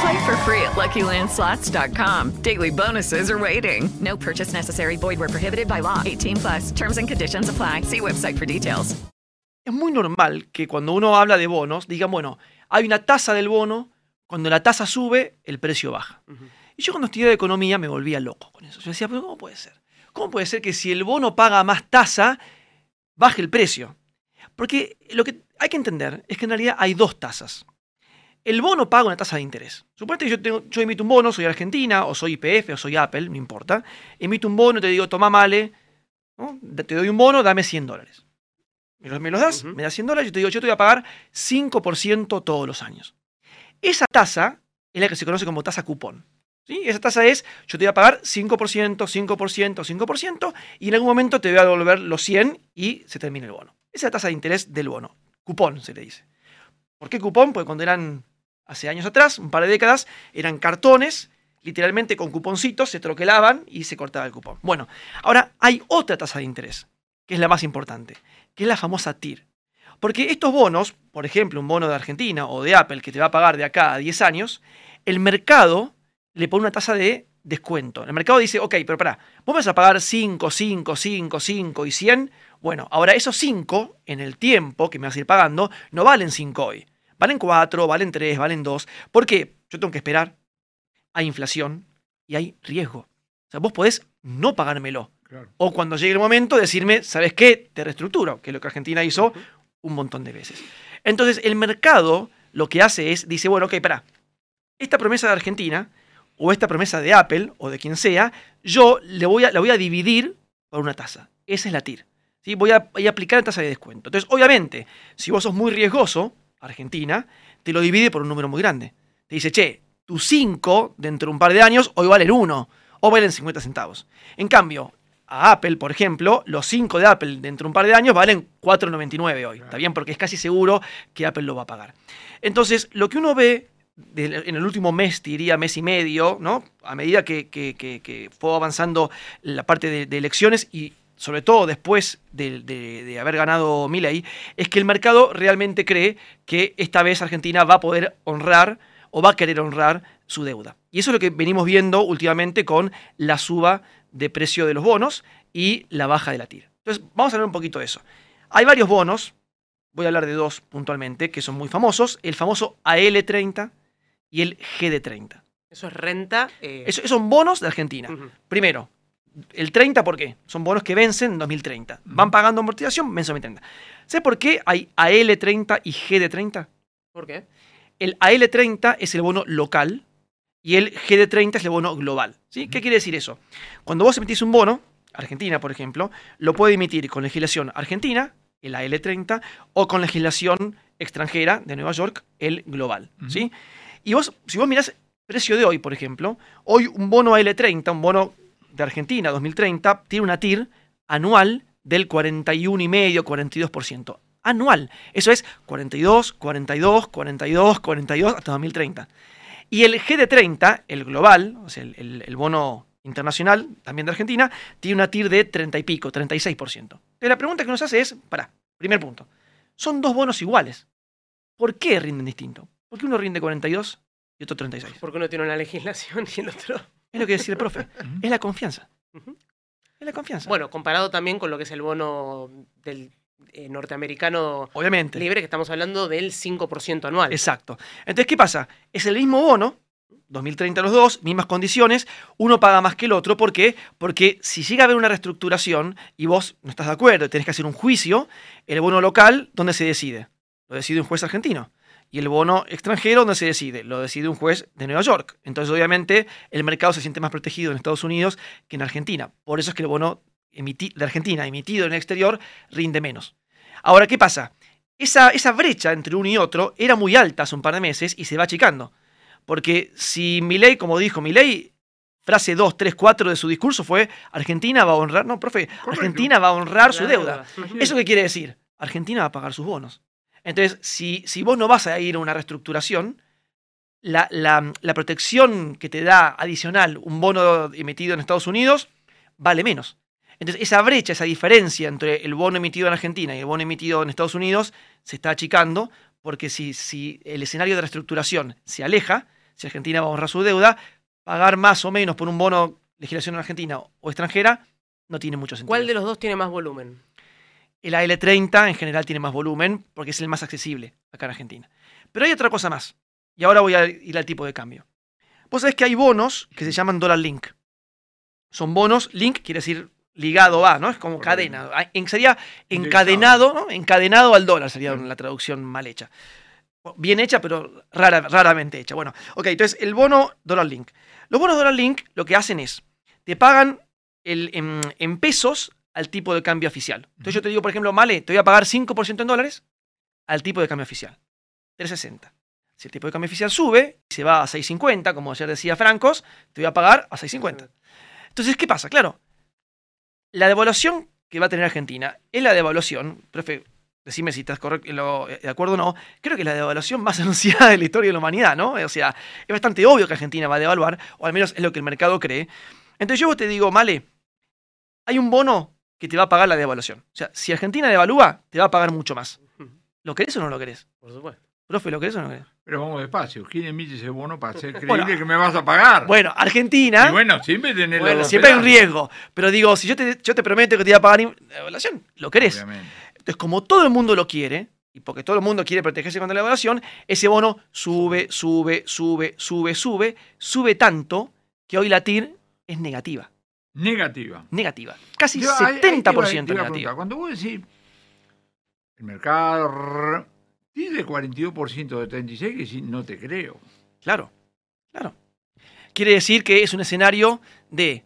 Play for free at LuckyLandSlots.com. Daily bonuses are waiting. No purchase necessary. Void where prohibited by law. 18 plus. Terms and conditions apply. See website for details. es muy normal que cuando uno habla de bonos, digan, bueno, hay una tasa del bono, cuando la tasa sube, el precio baja. Y yo cuando estudiaba economía me volvía loco con eso. Yo decía, pero ¿cómo puede ser? ¿Cómo puede ser que si el bono paga más tasa, baje el precio? Porque lo que hay que entender es que en realidad hay dos tasas. El bono paga una tasa de interés. Suponete que yo, tengo, yo emito un bono, soy Argentina, o soy IPF, o soy Apple, no importa. Emito un bono y te digo, toma male, ¿no? te doy un bono, dame 100 dólares. Me los, me los das, me das 100 dólares, yo te digo, yo te voy a pagar 5% todos los años. Esa tasa es la que se conoce como tasa cupón. ¿sí? Esa tasa es, yo te voy a pagar 5%, 5%, 5%, y en algún momento te voy a devolver los 100 y se termina el bono. Esa es la tasa de interés del bono. Cupón se le dice. ¿Por qué cupón? Porque cuando eran, hace años atrás, un par de décadas, eran cartones, literalmente con cuponcitos, se troquelaban y se cortaba el cupón. Bueno, ahora hay otra tasa de interés, que es la más importante, que es la famosa TIR. Porque estos bonos, por ejemplo, un bono de Argentina o de Apple que te va a pagar de acá a 10 años, el mercado le pone una tasa de descuento. El mercado dice, ok, pero pará, vos vas a pagar 5, 5, 5, 5 y 100. Bueno, ahora esos 5 en el tiempo que me vas a ir pagando no valen 5 hoy. Valen 4, valen 3, valen 2. ¿Por qué? Yo tengo que esperar. Hay inflación y hay riesgo. O sea, vos podés no pagármelo. Claro. O cuando llegue el momento decirme, ¿sabes qué? Te reestructuro, que es lo que Argentina hizo un montón de veces. Entonces, el mercado lo que hace es, dice, bueno, ok, pará, esta promesa de Argentina, o esta promesa de Apple, o de quien sea, yo le voy a, la voy a dividir por una tasa. Esa es la TIR. ¿sí? voy, a, voy a aplicar la tasa de descuento. Entonces, obviamente, si vos sos muy riesgoso, Argentina, te lo divide por un número muy grande. Te dice, che, tu 5 dentro de un par de años hoy vale el 1 o valen 50 centavos. En cambio, a Apple, por ejemplo, los 5 de Apple dentro de un par de años valen 4,99 hoy. ¿Está bien? Porque es casi seguro que Apple lo va a pagar. Entonces, lo que uno ve en el último mes, diría mes y medio, ¿no? A medida que, fue avanzando la parte de elecciones y sobre todo después de, de- de haber ganado Milley, es que el mercado realmente cree que esta vez Argentina va a poder honrar o va a querer honrar su deuda. Y eso es lo que venimos viendo últimamente con la suba de precio de los bonos y la baja de la tira. Entonces, vamos a hablar un poquito de eso. Hay varios bonos, voy a hablar de dos puntualmente, que son muy famosos, el famoso AL30 y el GD30. Eso es renta. eh, Esos son bonos de Argentina. Primero, el 30, ¿por qué? Son bonos que vencen en 2030. Van pagando amortización, vencen en 2030. ¿Sabes por qué hay AL30 y GD30? ¿Por qué? El AL30 es el bono local y el GD30 es el bono global. ¿sí? ¿Qué quiere decir eso? Cuando vos emitís un bono, Argentina, por ejemplo, lo puede emitir con legislación argentina, el AL30, o con legislación extranjera de Nueva York, el global. ¿sí? Y vos, si vos mirás precio de hoy, por ejemplo, hoy un bono AL30, un bono de Argentina 2030, tiene una TIR anual del 41,5, 42%. Anual. Eso es 42, 42, 42, 42 hasta 2030. Y el GD30, el global, o sea, el, el- el bono internacional, también de Argentina, tiene una TIR de 30 y pico, 36%. Entonces la pregunta que nos hace es, para, primer punto, son dos bonos iguales. ¿Por qué rinden distinto? ¿Por qué uno rinde 42 y otro 36? Porque uno tiene una legislación y el otro. Es lo que decía el profe. [LAUGHS] es la confianza. Es la confianza. Bueno, comparado también con lo que es el bono del eh, norteamericano Obviamente. libre, que estamos hablando del 5% anual. Exacto. Entonces, ¿qué pasa? Es el mismo bono, 2030 los dos, mismas condiciones, uno paga más que el otro. ¿Por qué? Porque si llega a haber una reestructuración y vos no estás de acuerdo, tenés que hacer un juicio, el bono local, ¿dónde se decide? Lo decide un juez argentino. Y el bono extranjero, ¿dónde se decide? Lo decide un juez de Nueva York. Entonces, obviamente, el mercado se siente más protegido en Estados Unidos que en Argentina. Por eso es que el bono de Argentina emitido en el exterior rinde menos. Ahora, ¿qué pasa? Esa, esa brecha entre uno y otro era muy alta hace un par de meses y se va achicando. Porque si Milei, como dijo Milei, frase 2, 3, 4 de su discurso fue Argentina va a honrar, no, profe, Argentina va a honrar su deuda. deuda. ¿Eso qué quiere decir? Argentina va a pagar sus bonos. Entonces, si, si vos no vas a ir a una reestructuración, la, la- protección que te da adicional un bono emitido en Estados Unidos vale menos. Entonces, esa brecha, esa diferencia entre el bono emitido en Argentina y el bono emitido en Estados Unidos se está achicando, porque si, si el escenario de reestructuración se aleja, si Argentina va a honrar su deuda, pagar más o menos por un bono legislación argentina o extranjera no tiene mucho sentido. ¿Cuál de los dos tiene más volumen? El AL30 en general tiene más volumen porque es el más accesible acá en Argentina. Pero hay otra cosa más. Y ahora voy a ir al tipo de cambio. Vos sabés que hay bonos que se llaman dólar link. Son bonos, link quiere decir ligado a, ¿no? Es como cadena. Ah, en- Sería encadenado, ¿no? Encadenado al dólar sería la traducción mal hecha. Bien hecha, pero rara- raramente hecha. Bueno, ok, entonces el bono dólar link. Los bonos dólar link lo que hacen es, te pagan el- en, en pesos al tipo de cambio oficial. Entonces yo te digo, por ejemplo, Male, te voy a pagar 5% en dólares al tipo de cambio oficial. 360. Si el tipo de cambio oficial sube y se va a 6.50, como ayer decía Francos, te voy a pagar a 6.50. Entonces, ¿qué pasa? Claro, la devaluación que va a tener Argentina es la devaluación, profe, decime si estás lo- de acuerdo o no, creo que es la devaluación más [LAUGHS] anunciada de la historia de la humanidad, ¿no? O sea, es bastante obvio que Argentina va a devaluar, o al menos es lo que el mercado cree. Entonces yo te digo, Male, hay un bono que te va a pagar la devaluación. O sea, si Argentina devalúa, te va a pagar mucho más. ¿Lo querés o no lo querés? Por supuesto. Profe, ¿lo querés o no lo querés? Pero vamos despacio. ¿Quién emite ese bono para hacer creíble Bueno, que me vas a pagar? Bueno, Argentina. Y bueno, siempre tenés Bueno, siempre hay un riesgo. Pero digo, si yo te, yo te prometo que te voy a pagar in- devaluación, ¿lo querés? Obviamente. Entonces, como todo el mundo lo quiere, y porque todo el mundo quiere protegerse contra la devaluación, ese bono sube, sube, sube, sube, sube, sube tanto que hoy la TIR es negativa. Negativa. Negativa. Casi Yo, ahí- ahí te 70% iba- te iba a negativa. Cuando vos decís el mercado dice 42% de 36, que sí, no te creo. Claro, claro. Quiere decir que es un escenario de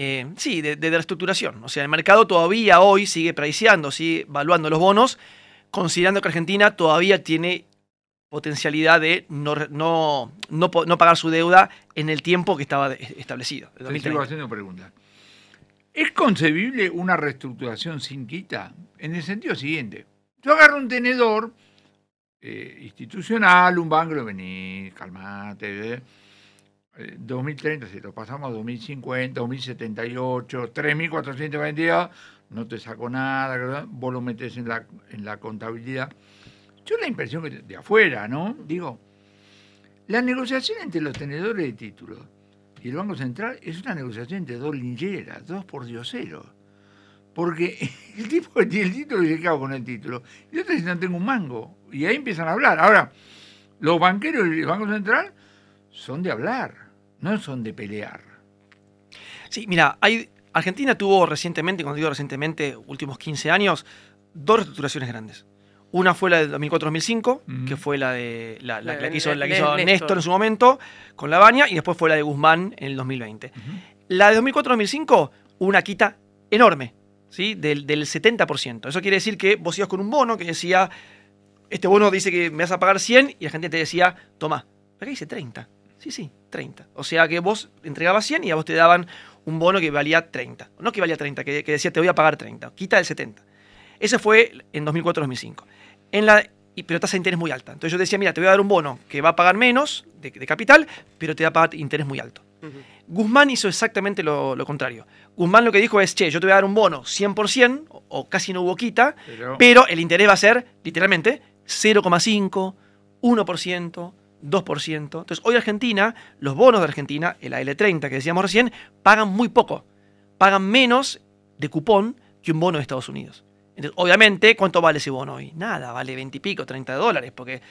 eh, sí, de, de reestructuración. O sea, el mercado todavía hoy sigue priceando, sigue evaluando los bonos, considerando que Argentina todavía tiene potencialidad de no, no, no, no pagar su deuda en el tiempo que estaba establecido. Te 2030. sigo haciendo preguntas. ¿Es concebible una reestructuración sin quita? En el sentido siguiente. Yo agarro un tenedor eh, institucional, un banco, vení, calmate. eh, eh, 2030, si lo pasamos a 2050, 2078, 3422, no te saco nada, ¿verdad? vos lo metes en la, en la contabilidad. Yo la impresión que de afuera, ¿no? Digo, la negociación entre los tenedores de títulos y el Banco Central es una negociación entre dos lincheras, dos por dioseros. Porque [LAUGHS] el tipo que tiene el título dice, ¿qué hago con el título? Y el otro dice, no tengo un mango. Y ahí empiezan a hablar. Ahora, los banqueros y el Banco Central son de hablar, no son de pelear. Sí, mira, hay, Argentina tuvo recientemente, cuando digo recientemente, últimos 15 años, dos reestructuraciones grandes. Una fue la del 2004-2005, que fue la de la, la- La la de que hizo, la que hizo Néstor. Néstor en su momento con la Baña, y después fue la de Guzmán en el 2020. La de 2004-2005, una quita enorme, ¿sí? Del, del 70%. Eso quiere decir que vos ibas con un bono que decía, este bono dice que me vas a pagar 100, y la gente te decía, toma, acá dice 30. Sí, sí, 30. O sea que vos entregabas 100 y a vos te daban un bono que valía 30. No que valía 30, que, que decía te voy a pagar 30. Quita del 70. Ese fue en 2004-2005. En la, y- pero tasa de interés muy alta. Entonces yo decía, mira, te voy a dar un bono que va a pagar menos de, de capital, pero te va a pagar interés muy alto. Guzmán hizo exactamente lo, lo contrario. Guzmán lo que dijo es, che, yo te voy a dar un bono 100% o, o casi no hubo quita, Pero- pero el interés va a ser, literalmente, 0,5, 1%, 2%. Entonces, hoy Argentina, los bonos de Argentina, el AL30 que decíamos recién, pagan muy poco. Pagan menos de cupón que un bono de Estados Unidos. Entonces, obviamente, ¿cuánto vale ese bono hoy? Nada, vale 20 y pico, 30 dólares, porque,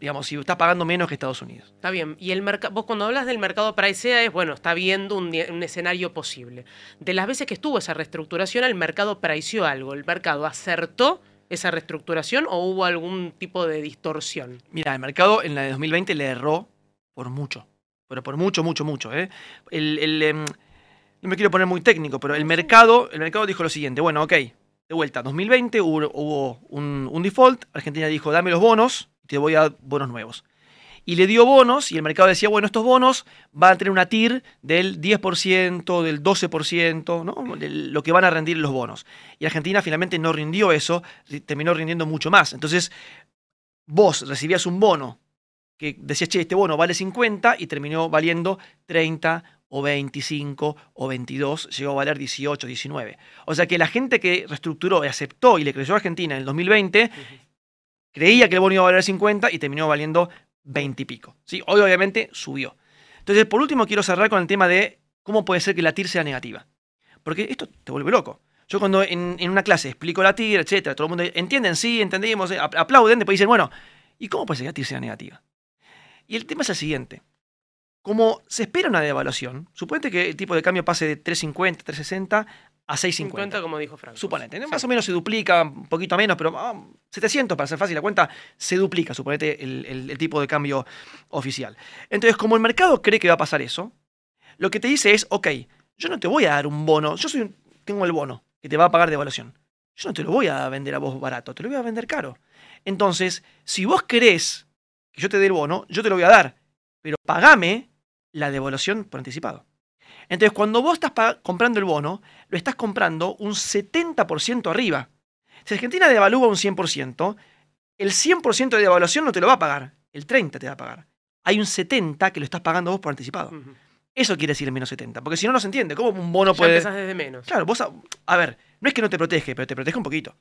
digamos, si estás pagando menos que Estados Unidos. Está bien. Y el mercado, vos cuando hablas del mercado pricea es, bueno, está viendo un, escenario posible. De las veces que estuvo esa reestructuración, el mercado priceó algo. ¿El mercado acertó esa reestructuración o hubo algún tipo de distorsión? Mira, el mercado en la de 2020 le erró por mucho. Pero por mucho, mucho, mucho. ¿eh? El, el, em, no me quiero poner muy técnico, pero el mercado, el mercado dijo lo siguiente. Bueno, ok, de vuelta, 2020 hubo, un, default. Argentina dijo, dame los bonos, te voy a dar bonos nuevos. Y le dio bonos y el mercado decía, bueno, estos bonos van a tener una TIR del 10%, del 12%, ¿no? De lo que van a rendir los bonos. Y Argentina finalmente no rindió eso, terminó rindiendo mucho más. Entonces, vos recibías un bono que decías, che, este bono vale 50 y terminó valiendo 30 o 25 o 22, llegó a valer 18, 19. O sea que la gente que reestructuró y aceptó y le creyó a Argentina en el 2020, creía que el bono iba a valer 50 y terminó valiendo 20 y pico. ¿sí? Hoy obviamente subió. Entonces, por último, quiero cerrar con el tema de cómo puede ser que la TIR sea negativa. Porque esto te vuelve loco. Yo cuando en, una clase explico la TIR, etcétera, todo el mundo entienden, sí, entendimos, eh, apl- aplauden, después dicen, bueno, ¿y cómo puede ser que la TIR sea negativa? Y el tema es el siguiente. Como se espera una devaluación, suponete que el tipo de cambio pase de 3.50, 3.60 a 6.50. 50, como dijo Franco. Suponete, ¿no? más o menos se duplica, un poquito menos, pero ah, 700 para hacer fácil la cuenta, se duplica, suponete, el, el- el tipo de cambio oficial. Entonces, como el mercado cree que va a pasar eso, lo que te dice es, ok, yo no te voy a dar un bono, yo soy un- tengo el bono que te va a pagar de evaluación. Yo no te lo voy a vender a vos barato, te lo voy a vender caro. Entonces, si vos querés que yo te dé el bono, yo te lo voy a dar, pero pagame la devaluación por anticipado. Entonces, cuando vos estás comprando el bono, lo estás comprando un 70% arriba. Si Argentina devalúa un 100%, el 100% de devaluación no te lo va a pagar, el 30% te va a pagar. Hay un 70% que lo estás pagando vos por anticipado. Eso quiere decir el menos 70, porque si no, no se entiende. ¿Cómo un bono Ya puede...? empezás desde menos. Claro, vos, a, a ver, no es que no te protege, pero te protege un poquito.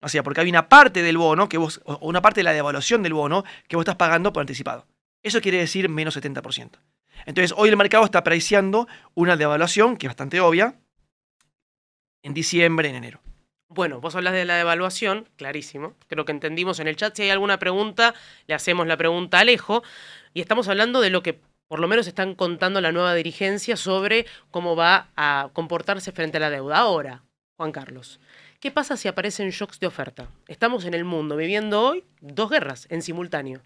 O sea, porque hay una parte del bono, que vos, o una parte de la devaluación del bono que vos estás pagando por anticipado. Eso quiere decir menos 70%. Entonces, hoy el mercado está apreciando una devaluación que es bastante obvia en diciembre, en enero. Bueno, vos hablas de la devaluación, clarísimo. Creo que entendimos en el chat. Si hay alguna pregunta, le hacemos la pregunta a Alejo. Y estamos hablando de lo que por lo menos están contando la nueva dirigencia sobre cómo va a comportarse frente a la deuda. Ahora, Juan Carlos, ¿qué pasa si aparecen shocks de oferta? Estamos en el mundo viviendo hoy dos guerras en simultáneo.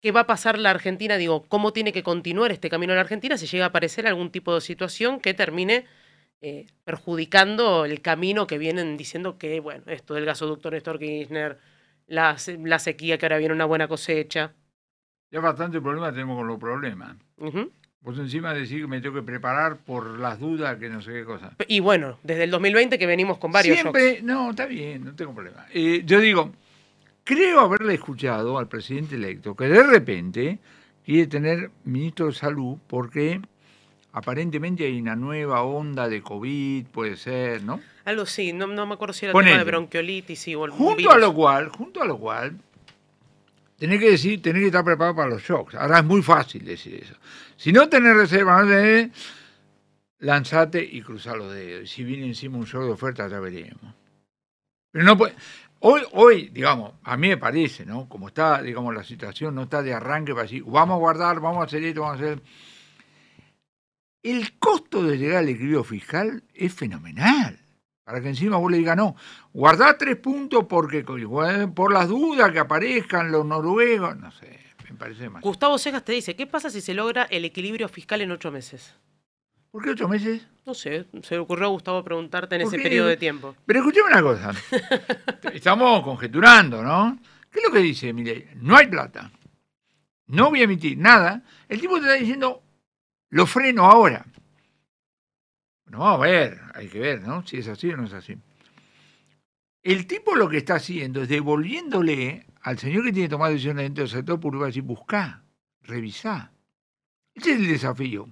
¿Qué va a pasar la Argentina? Digo, ¿cómo tiene que continuar este camino la Argentina si llega a aparecer algún tipo de situación que termine eh, perjudicando el camino que vienen diciendo que, bueno, esto del gasoducto Néstor Kirchner, la, se- la sequía, que ahora viene una buena cosecha. Ya bastante problema tenemos con los problemas. Ujú. Vos encima decís que me tengo que preparar por las dudas, que no sé qué cosa. Y bueno, desde el 2020 que venimos con varios Siempre, shocks. no, está bien, no tengo problema. Eh, yo digo, creo haberle escuchado al presidente electo que de repente quiere tener ministro de salud porque aparentemente hay una nueva onda de COVID, puede ser, ¿no? Algo sí, no, no me acuerdo si era tema de bronquiolitis y o Junto virus. a lo cual, junto a lo cual, tenés que decir, tenés que estar preparado para los shocks. Ahora es muy fácil decir eso. Si no tenés reserva, no tenés, lanzate y cruzá los dedos. Si viene encima un shock de oferta, ya veremos. Pero no puede. Hoy, hoy, digamos, a mí me parece, ¿no? Como está, digamos, la situación no está de arranque para decir, vamos a guardar, vamos a hacer esto, vamos a hacer. El costo de llegar al equilibrio fiscal es fenomenal. Para que encima vos le digas, no, guardá tres puntos porque por las dudas que aparezcan los noruegos, no sé, me parece mal. Gustavo Cejas te dice, ¿qué pasa si se logra el equilibrio fiscal en ocho meses? ¿Por qué ocho meses? No sé, se le ocurrió a Gustavo preguntarte en ese periodo de tiempo. Pero escuchame una cosa. [LAUGHS] Estamos conjeturando, ¿no? ¿Qué es lo que dice Milei? No hay plata. No voy a emitir nada. El tipo te está diciendo, lo freno ahora. Bueno, vamos a ver, hay que ver, ¿no? Si es así o no es así. El tipo lo que está haciendo es devolviéndole al señor que tiene que tomar decisiones dentro del sector público, a decir, buscá, revisá. Ese es el desafío.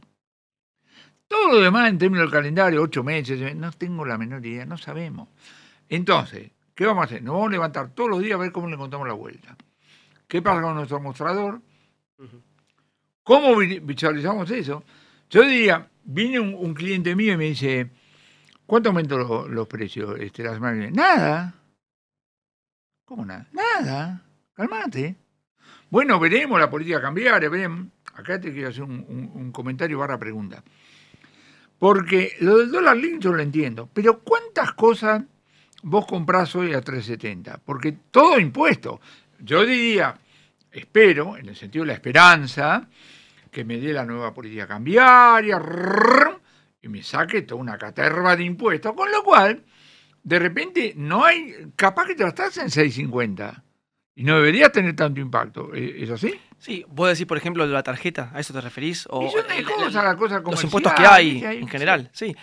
Todo lo demás en términos del calendario, ocho meses, no tengo la menor idea, no sabemos. Entonces, ¿qué vamos a hacer? Nos vamos a levantar todos los días a ver cómo le encontramos la vuelta. ¿Qué pasa con nuestro mostrador? ¿Cómo vi- visualizamos eso? Yo diría, viene un, un cliente mío y me dice, ¿cuánto aumentó lo- los precios este, la semana que viene? Nada. ¿Cómo nada? Nada. Calmate. Bueno, veremos la política cambiaria, veremos. Acá te quiero hacer un, un- un comentario barra pregunta. Porque lo del dólar link yo lo entiendo, pero ¿cuántas cosas vos comprás hoy a 3.70? Porque todo impuesto. Yo diría, espero, en el sentido de la esperanza, que me dé la nueva política cambiaria y me saque toda una caterva de impuestos, con lo cual, de repente, no hay, capaz que te estás en 6.50 y no debería tener tanto impacto. ¿Es es así? Sí, vos decís, por ejemplo, de la tarjeta, ¿a eso te referís? O Y el- el- cosas, la cosa los impuestos que hay que hay, en general, sí.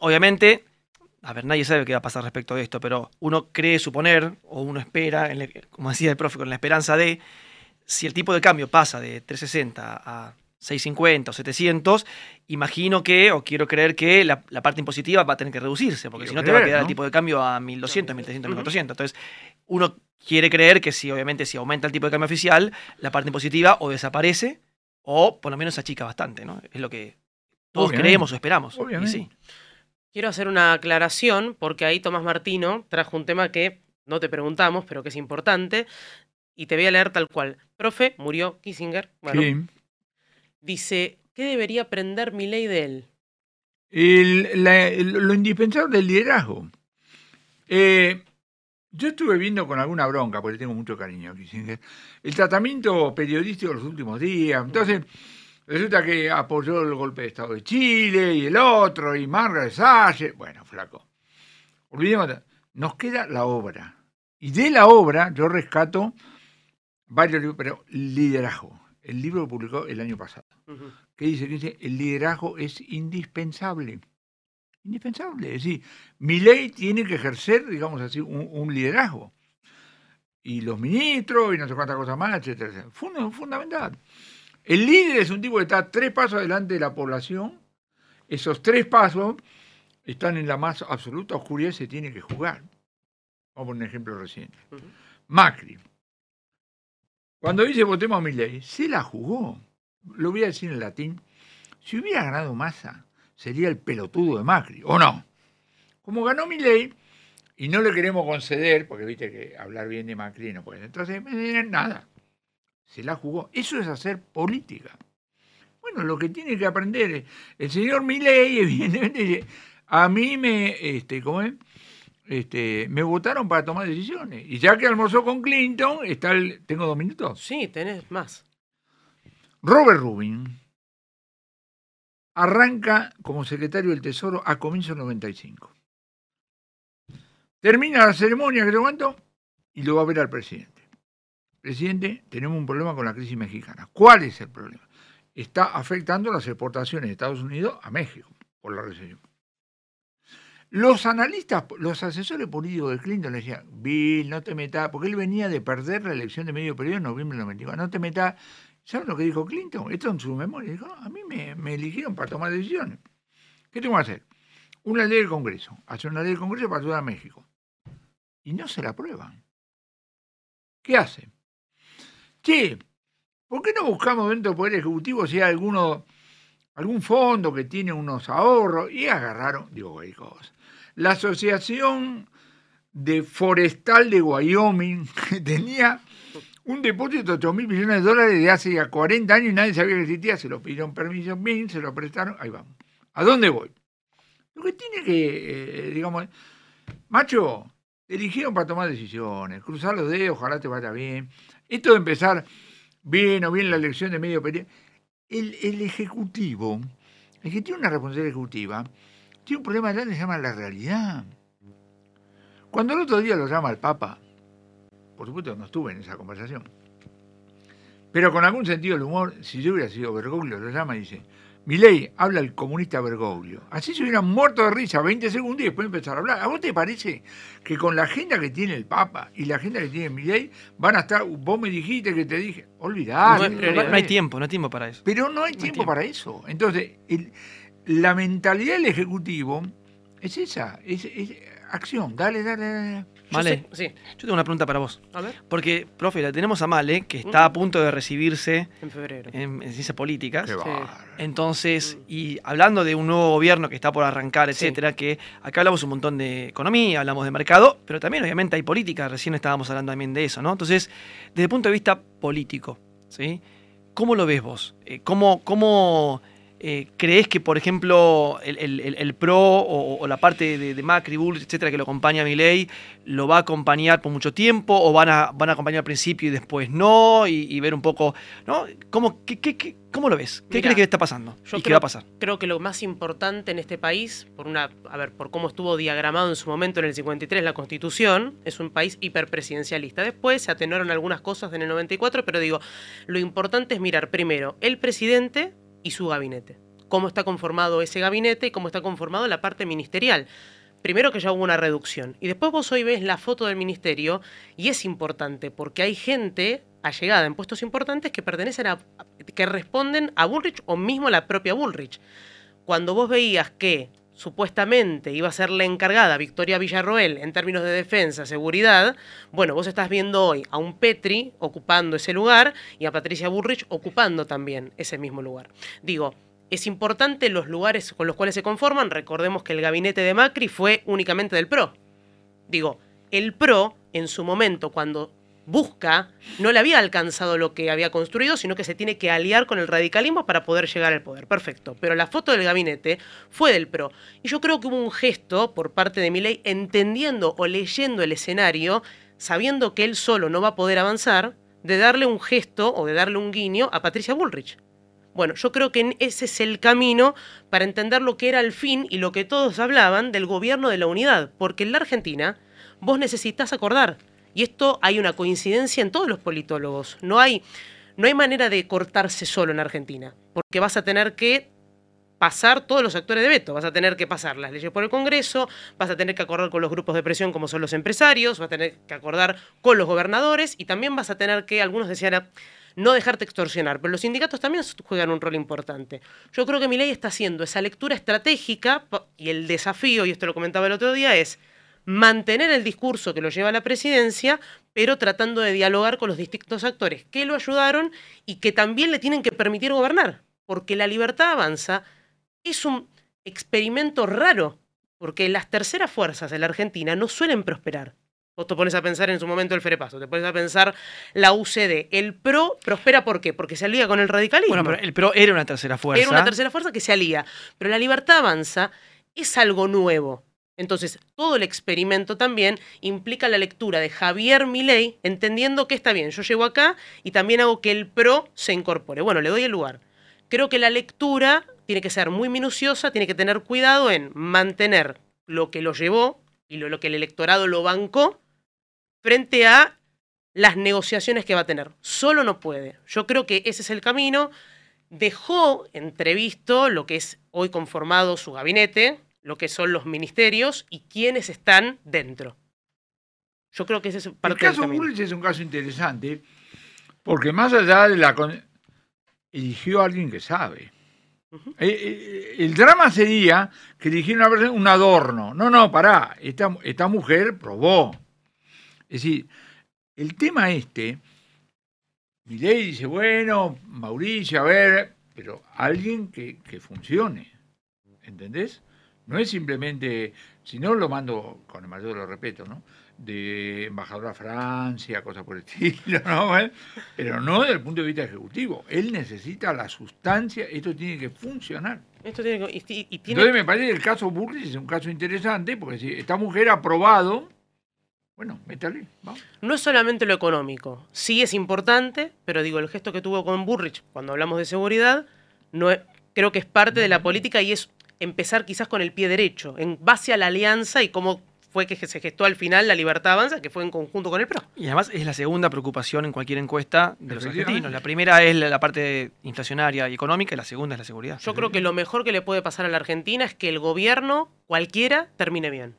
Obviamente, a ver, nadie sabe qué va a pasar respecto de esto, pero uno cree suponer, o uno espera, en la- como decía el profe, con la esperanza de, si el tipo de cambio pasa de 360 a 650 o 700, imagino que, o quiero creer que la, la parte impositiva va a tener que reducirse, porque si no te va a quedar ¿no? el tipo de cambio a 1200, 1300, 1400. Entonces, uno quiere creer que si, obviamente, si aumenta el tipo de cambio oficial, la parte impositiva o desaparece o por lo menos se achica bastante, ¿no? Es lo que todos Obviamente. creemos o esperamos. Y Obviamente. sí. Quiero hacer una aclaración porque ahí Tomás Martino trajo un tema que no te preguntamos, pero que es importante. Y te voy a leer tal cual. Profe, murió Kissinger. Bueno, Sí. dice, ¿qué debería aprender mi ley de él? El- la- el- lo indispensable del liderazgo. Eh, yo estuve viendo con alguna bronca, porque tengo mucho cariño a Kissinger, el tratamiento periodístico de los últimos días. Entonces, resulta que apoyó el golpe de Estado de Chile y el otro, y Margaret Salle. Bueno, flaco. Olvidemos, de- nos queda la obra. Y de la obra yo rescato varios libros, pero liderazgo. El libro que publicó el año pasado. Ujú. que dice que dice el liderazgo es indispensable. Indispensable. Es decir, mi ley tiene que ejercer, digamos así, un, un liderazgo. Y los ministros y no sé cuántas cosas más, etcétera, etcétera. Funda- fundamental. El líder es un tipo que está tres pasos adelante de la población. Esos tres pasos están en la más absoluta oscuridad y se tiene que jugar. Vamos a poner un ejemplo reciente. Macri. Cuando dice votemos a mi ley, se la jugó. Lo voy a decir en latín. Si hubiera ganado Massa, sería el pelotudo de Macri, ¿o no? Como ganó mi ley y no le queremos conceder, porque viste que hablar bien de Macri no puede. Entonces, nada. Se la jugó. Eso es hacer política. Bueno, lo que tiene que aprender es- el señor Milei, [LAUGHS] evidentemente, a mí me, este, ¿cómo es? Este, me votaron para tomar decisiones. Y ya que almorzó con Clinton, está el, tengo dos minutos. Sí, tenés más. Robert Rubin arranca como secretario del Tesoro a comienzos del 95. Termina la ceremonia, que te cuento, y lo va a ver al presidente. Presidente, tenemos un problema con la crisis mexicana. ¿Cuál es el problema? Está afectando las exportaciones de Estados Unidos a México por la recesión. Los analistas, los asesores políticos de Clinton le decían, Bill, no te metas, porque él venía de perder la elección de medio periodo en noviembre del 94, no te metas. ¿Saben lo que dijo Clinton? Esto en su memoria. Dijo, a mí me, eligieron para tomar decisiones. ¿Qué tengo que hacer? Una ley del Congreso. Hacer una ley del Congreso para ayudar a México. Y no se la aprueban. ¿Qué hacen? Che, ¿por qué no buscamos dentro del Poder Ejecutivo si hay alguno, algún fondo que tiene unos ahorros? Y agarraron, digo, hay cosas. La Asociación de Forestal de Wyoming [LAUGHS] que tenía un depósito de 8 mil millones de dólares de hace ya 40 años y nadie sabía que existía, se lo pidieron permiso bien, se lo prestaron, ahí vamos. ¿A dónde voy? Lo que tiene que, eh, digamos, macho, te eligieron para tomar decisiones, cruzar los dedos, ojalá te vaya bien. Esto de empezar bien o bien la elección de medio periodo. El, el Ejecutivo, el que tiene una responsabilidad ejecutiva, tiene un problema que se llama la realidad. Cuando el otro día lo llama el Papa, por supuesto no estuve en esa conversación, pero con algún sentido del humor, si yo hubiera sido Bergoglio, lo llama y dice, Milei habla el comunista Bergoglio. Así se hubieran muerto de risa 20 segundos y después empezar a hablar. ¿A vos te parece que con la agenda que tiene el Papa y la agenda que tiene Milei van a estar, vos me dijiste que te dije, olvidar. No, hay tiempo, no hay tiempo para eso. Pero no hay tiempo, tiempo. para eso. Entonces, el- la mentalidad del Ejecutivo es esa, es, es acción, dale, dale, dale. Male, sí. yo tengo una pregunta para vos. A ver, Porque, profe, la tenemos a Male, que está a punto de recibirse en febrero. en, en ciencias políticas. Qué. Entonces, y hablando de un nuevo gobierno que está por arrancar, Sí. etcétera, que acá hablamos un montón de economía, hablamos de mercado, pero también obviamente hay política, recién estábamos hablando también de eso, ¿no? Entonces, desde el punto de vista político, ¿sí? ¿Cómo lo ves vos? Eh, ¿Cómo, cómo eh, crees que, por ejemplo, el, el- el- PRO o, o la parte de, de Macri, Bullrich, etcétera, que lo acompaña a Milei, lo va a acompañar por mucho tiempo o van a, van a acompañar al principio y después no? Y, y ver un poco, ¿no? ¿Cómo, qué, qué- qué- cómo lo ves? ¿Qué Mirá, crees que está pasando? yo ¿Y qué creo- va a pasar? Creo que lo más importante en este país, por una, a ver, por cómo estuvo diagramado en su momento en el 53 la Constitución, es un país hiperpresidencialista. Después se atenuaron algunas cosas en el 94, pero digo, lo importante es mirar primero el presidente y su gabinete. Cómo está conformado ese gabinete y cómo está conformado la parte ministerial. Primero que ya hubo una reducción. Y después vos hoy ves la foto del ministerio y es importante porque hay gente allegada en puestos importantes que pertenecen a. que responden a Bullrich o mismo a la propia Bullrich. Cuando vos veías que supuestamente iba a ser la encargada Victoria Villarroel en términos de defensa, seguridad, bueno, vos estás viendo hoy a un Petri ocupando ese lugar y a Patricia Bullrich ocupando también ese mismo lugar. Digo, es importante los lugares con los cuales se conforman. Recordemos que el gabinete de Macri fue únicamente del PRO. Digo, el PRO en su momento, cuando busca, no le había alcanzado lo que había construido, sino que se tiene que aliar con el radicalismo para poder llegar al poder. Perfecto. Pero la foto del gabinete fue del PRO. Y yo creo que hubo un gesto por parte de Milei entendiendo o leyendo el escenario, sabiendo que él solo no va a poder avanzar, de darle un gesto o de darle un guiño a Patricia Bullrich. Bueno, yo creo que ese es el camino para entender lo que era el fin y lo que todos hablaban del gobierno de la unidad, porque en la Argentina vos necesitas acordar. Y esto hay una coincidencia en todos los politólogos. No hay, no hay manera de cortarse solo en Argentina, porque vas a tener que pasar todos los actores de veto. Vas a tener que pasar las leyes por el Congreso, vas a tener que acordar con los grupos de presión como son los empresarios, vas a tener que acordar con los gobernadores y también vas a tener que, algunos decían, no dejarte extorsionar, pero los sindicatos también juegan un rol importante. Yo creo que mi ley está haciendo esa lectura estratégica y el desafío, y esto lo comentaba el otro día, es mantener el discurso que lo lleva a la presidencia, pero tratando de dialogar con los distintos actores que lo ayudaron y que también le tienen que permitir gobernar, porque la libertad avanza es un experimento raro, porque las terceras fuerzas de la Argentina no suelen prosperar. Vos te pones a pensar en su momento el Ferepaso, te pones a pensar la UCD. El PRO prospera ¿por qué? Porque se alía con el radicalismo. Bueno, pero el PRO era una tercera fuerza. Era una tercera fuerza que se alía. Pero la libertad avanza es algo nuevo. Entonces, todo el experimento también implica la lectura de Javier Milei, entendiendo que está bien, yo llego acá y también hago que el PRO se incorpore. Bueno, le doy el lugar. Creo que la lectura tiene que ser muy minuciosa, tiene que tener cuidado en mantener lo que lo llevó y lo, lo que el electorado lo bancó frente a las negociaciones que va a tener. Solo no puede. Yo creo que ese es el camino. Dejó entrevisto lo que es hoy conformado su gabinete, lo que son los ministerios y quiénes están dentro. Yo creo que ese es parte El caso. Bullrich es un caso interesante porque más allá de la... con- eligió a alguien que sabe. Eh, eh, el drama sería que eligieron un adorno. No, no, pará. Esta, esta mujer probó. Es decir, el tema este, Milei dice, bueno, Mauricio, a ver, pero alguien que, que funcione. ¿Entendés? No es simplemente, si no lo mando con el mayor de los respetos, ¿no? De embajador a Francia, cosas por el [LAUGHS] estilo, ¿no? ¿Eh? Pero no desde el punto de vista ejecutivo. Él necesita la sustancia, esto tiene que funcionar. Esto tiene que- y, y- y tiene- Entonces me parece que el caso Burris es un caso interesante, porque si esta mujer ha probado, bueno, métale, vamos. No es solamente lo económico, sí es importante, pero digo, el gesto que tuvo con Burrich cuando hablamos de seguridad, no es- creo que es parte de la política y es empezar quizás con el pie derecho, en base a la alianza y cómo fue que se gestó al final la libertad avanza, que fue en conjunto con el PRO. Y además es la segunda preocupación en cualquier encuesta de los argentinos. La primera es la, la parte inflacionaria y económica y la segunda es la seguridad. Yo creo que lo mejor que le puede pasar a la Argentina es que el gobierno, cualquiera, termine bien.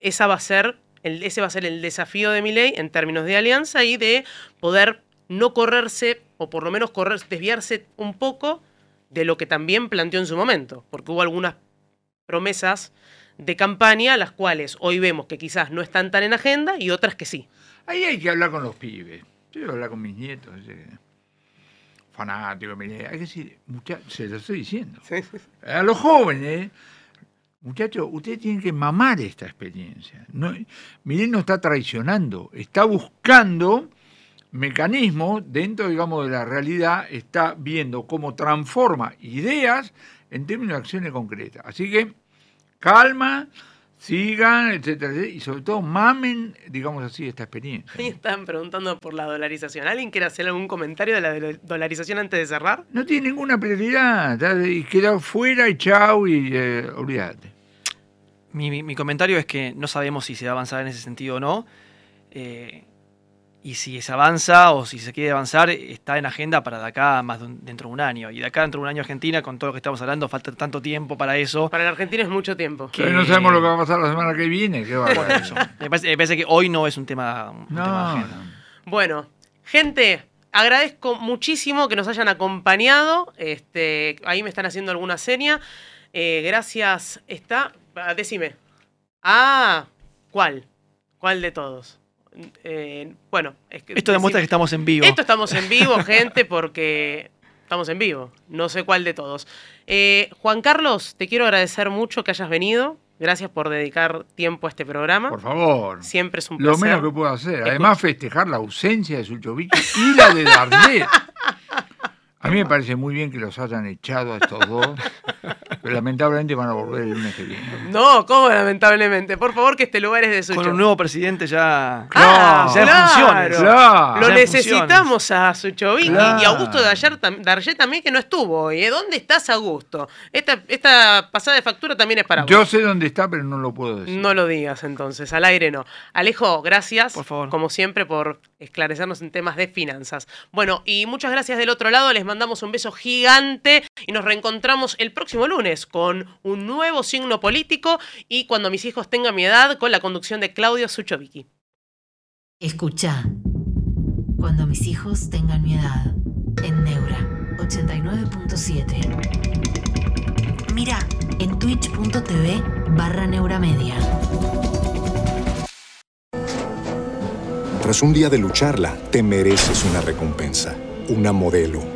Esa va a ser el, ese va a ser el desafío de mi ley en términos de alianza y de poder no correrse, o por lo menos correr, desviarse un poco de lo que también planteó en su momento, porque hubo algunas promesas de campaña, las cuales hoy vemos que quizás no están tan en agenda y otras que sí. Ahí hay que hablar con los pibes. Yo voy a hablar con mis nietos, ese fanático, mire, hay que decir, muchachos, se lo estoy diciendo. A los jóvenes, muchachos, ustedes tienen que mamar esta experiencia. No, Miren, no está traicionando, está buscando mecanismos dentro, digamos, de la realidad, está viendo cómo transforma ideas en términos de acciones concretas. Así que, calma, sigan, etcétera, etcétera, y sobre todo mamen, digamos así, esta experiencia. Estaban preguntando por la dolarización. ¿Alguien quiere hacer algún comentario de la do- dolarización antes de cerrar? No tiene ninguna prioridad, y queda fuera y chau y eh, olvídate. Mi, mi- mi comentario es que no sabemos si se va a avanzar en ese sentido o no. eh, y si se avanza o si se quiere avanzar, está en agenda para de acá más de un- dentro de un año. Y de acá dentro de un año Argentina, con todo lo que estamos hablando, falta tanto tiempo para eso. Para la Argentina es mucho tiempo. Pero no sabemos lo que va a pasar la semana que viene. ¿qué va a Por eso. Me parece, me parece que hoy no es un tema, un tema de No, agenda. Bueno, gente, agradezco muchísimo que nos hayan acompañado. Este, ahí me están haciendo alguna seña. Eh, gracias. Está. ah, Decime. Ah, ¿cuál? ¿Cuál de todos? Eh, bueno, es que Esto demuestra que estamos en vivo. Esto estamos en vivo, [LAUGHS] gente, porque estamos en vivo. No sé cuál de todos. Eh, Juan Carlos, te quiero agradecer mucho que hayas venido. Gracias por dedicar tiempo a este programa. Por favor. Siempre es un placer. Lo menos que puedo hacer. Además, festejar la ausencia de Suchovicki y la de Dardet. [LAUGHS] A mí me parece muy bien que los hayan echado a estos dos, [LAUGHS] pero lamentablemente van a volver el lunes que viene. No, ¿cómo lamentablemente? Por favor, que este lugar es de Sucho. Con un nuevo presidente ya, Ah, ya en claro. funciones. Claro. Lo Ya necesitamos a Suchovicki Claro. y a Augusto de ayer tam- Darget también que no estuvo hoy. ¿eh? ¿Dónde estás, Augusto? Esta, esta pasada de factura también es para vos. Yo sé dónde está, pero no lo puedo decir. No lo digas entonces, al aire no. Alejo, gracias. Por favor. Como siempre, por esclarecernos en temas de finanzas. Bueno, y muchas gracias del otro lado. Les mandamos un beso gigante y nos reencontramos el próximo lunes con un nuevo signo político y cuando mis hijos tengan mi edad con la conducción de Claudio Suchovicki. Escucha. Cuando mis hijos tengan mi edad. En Neura 89.7. Mira en twitch.tv barra Neuramedia. Tras un día de lucharla, te mereces una recompensa, una modelo,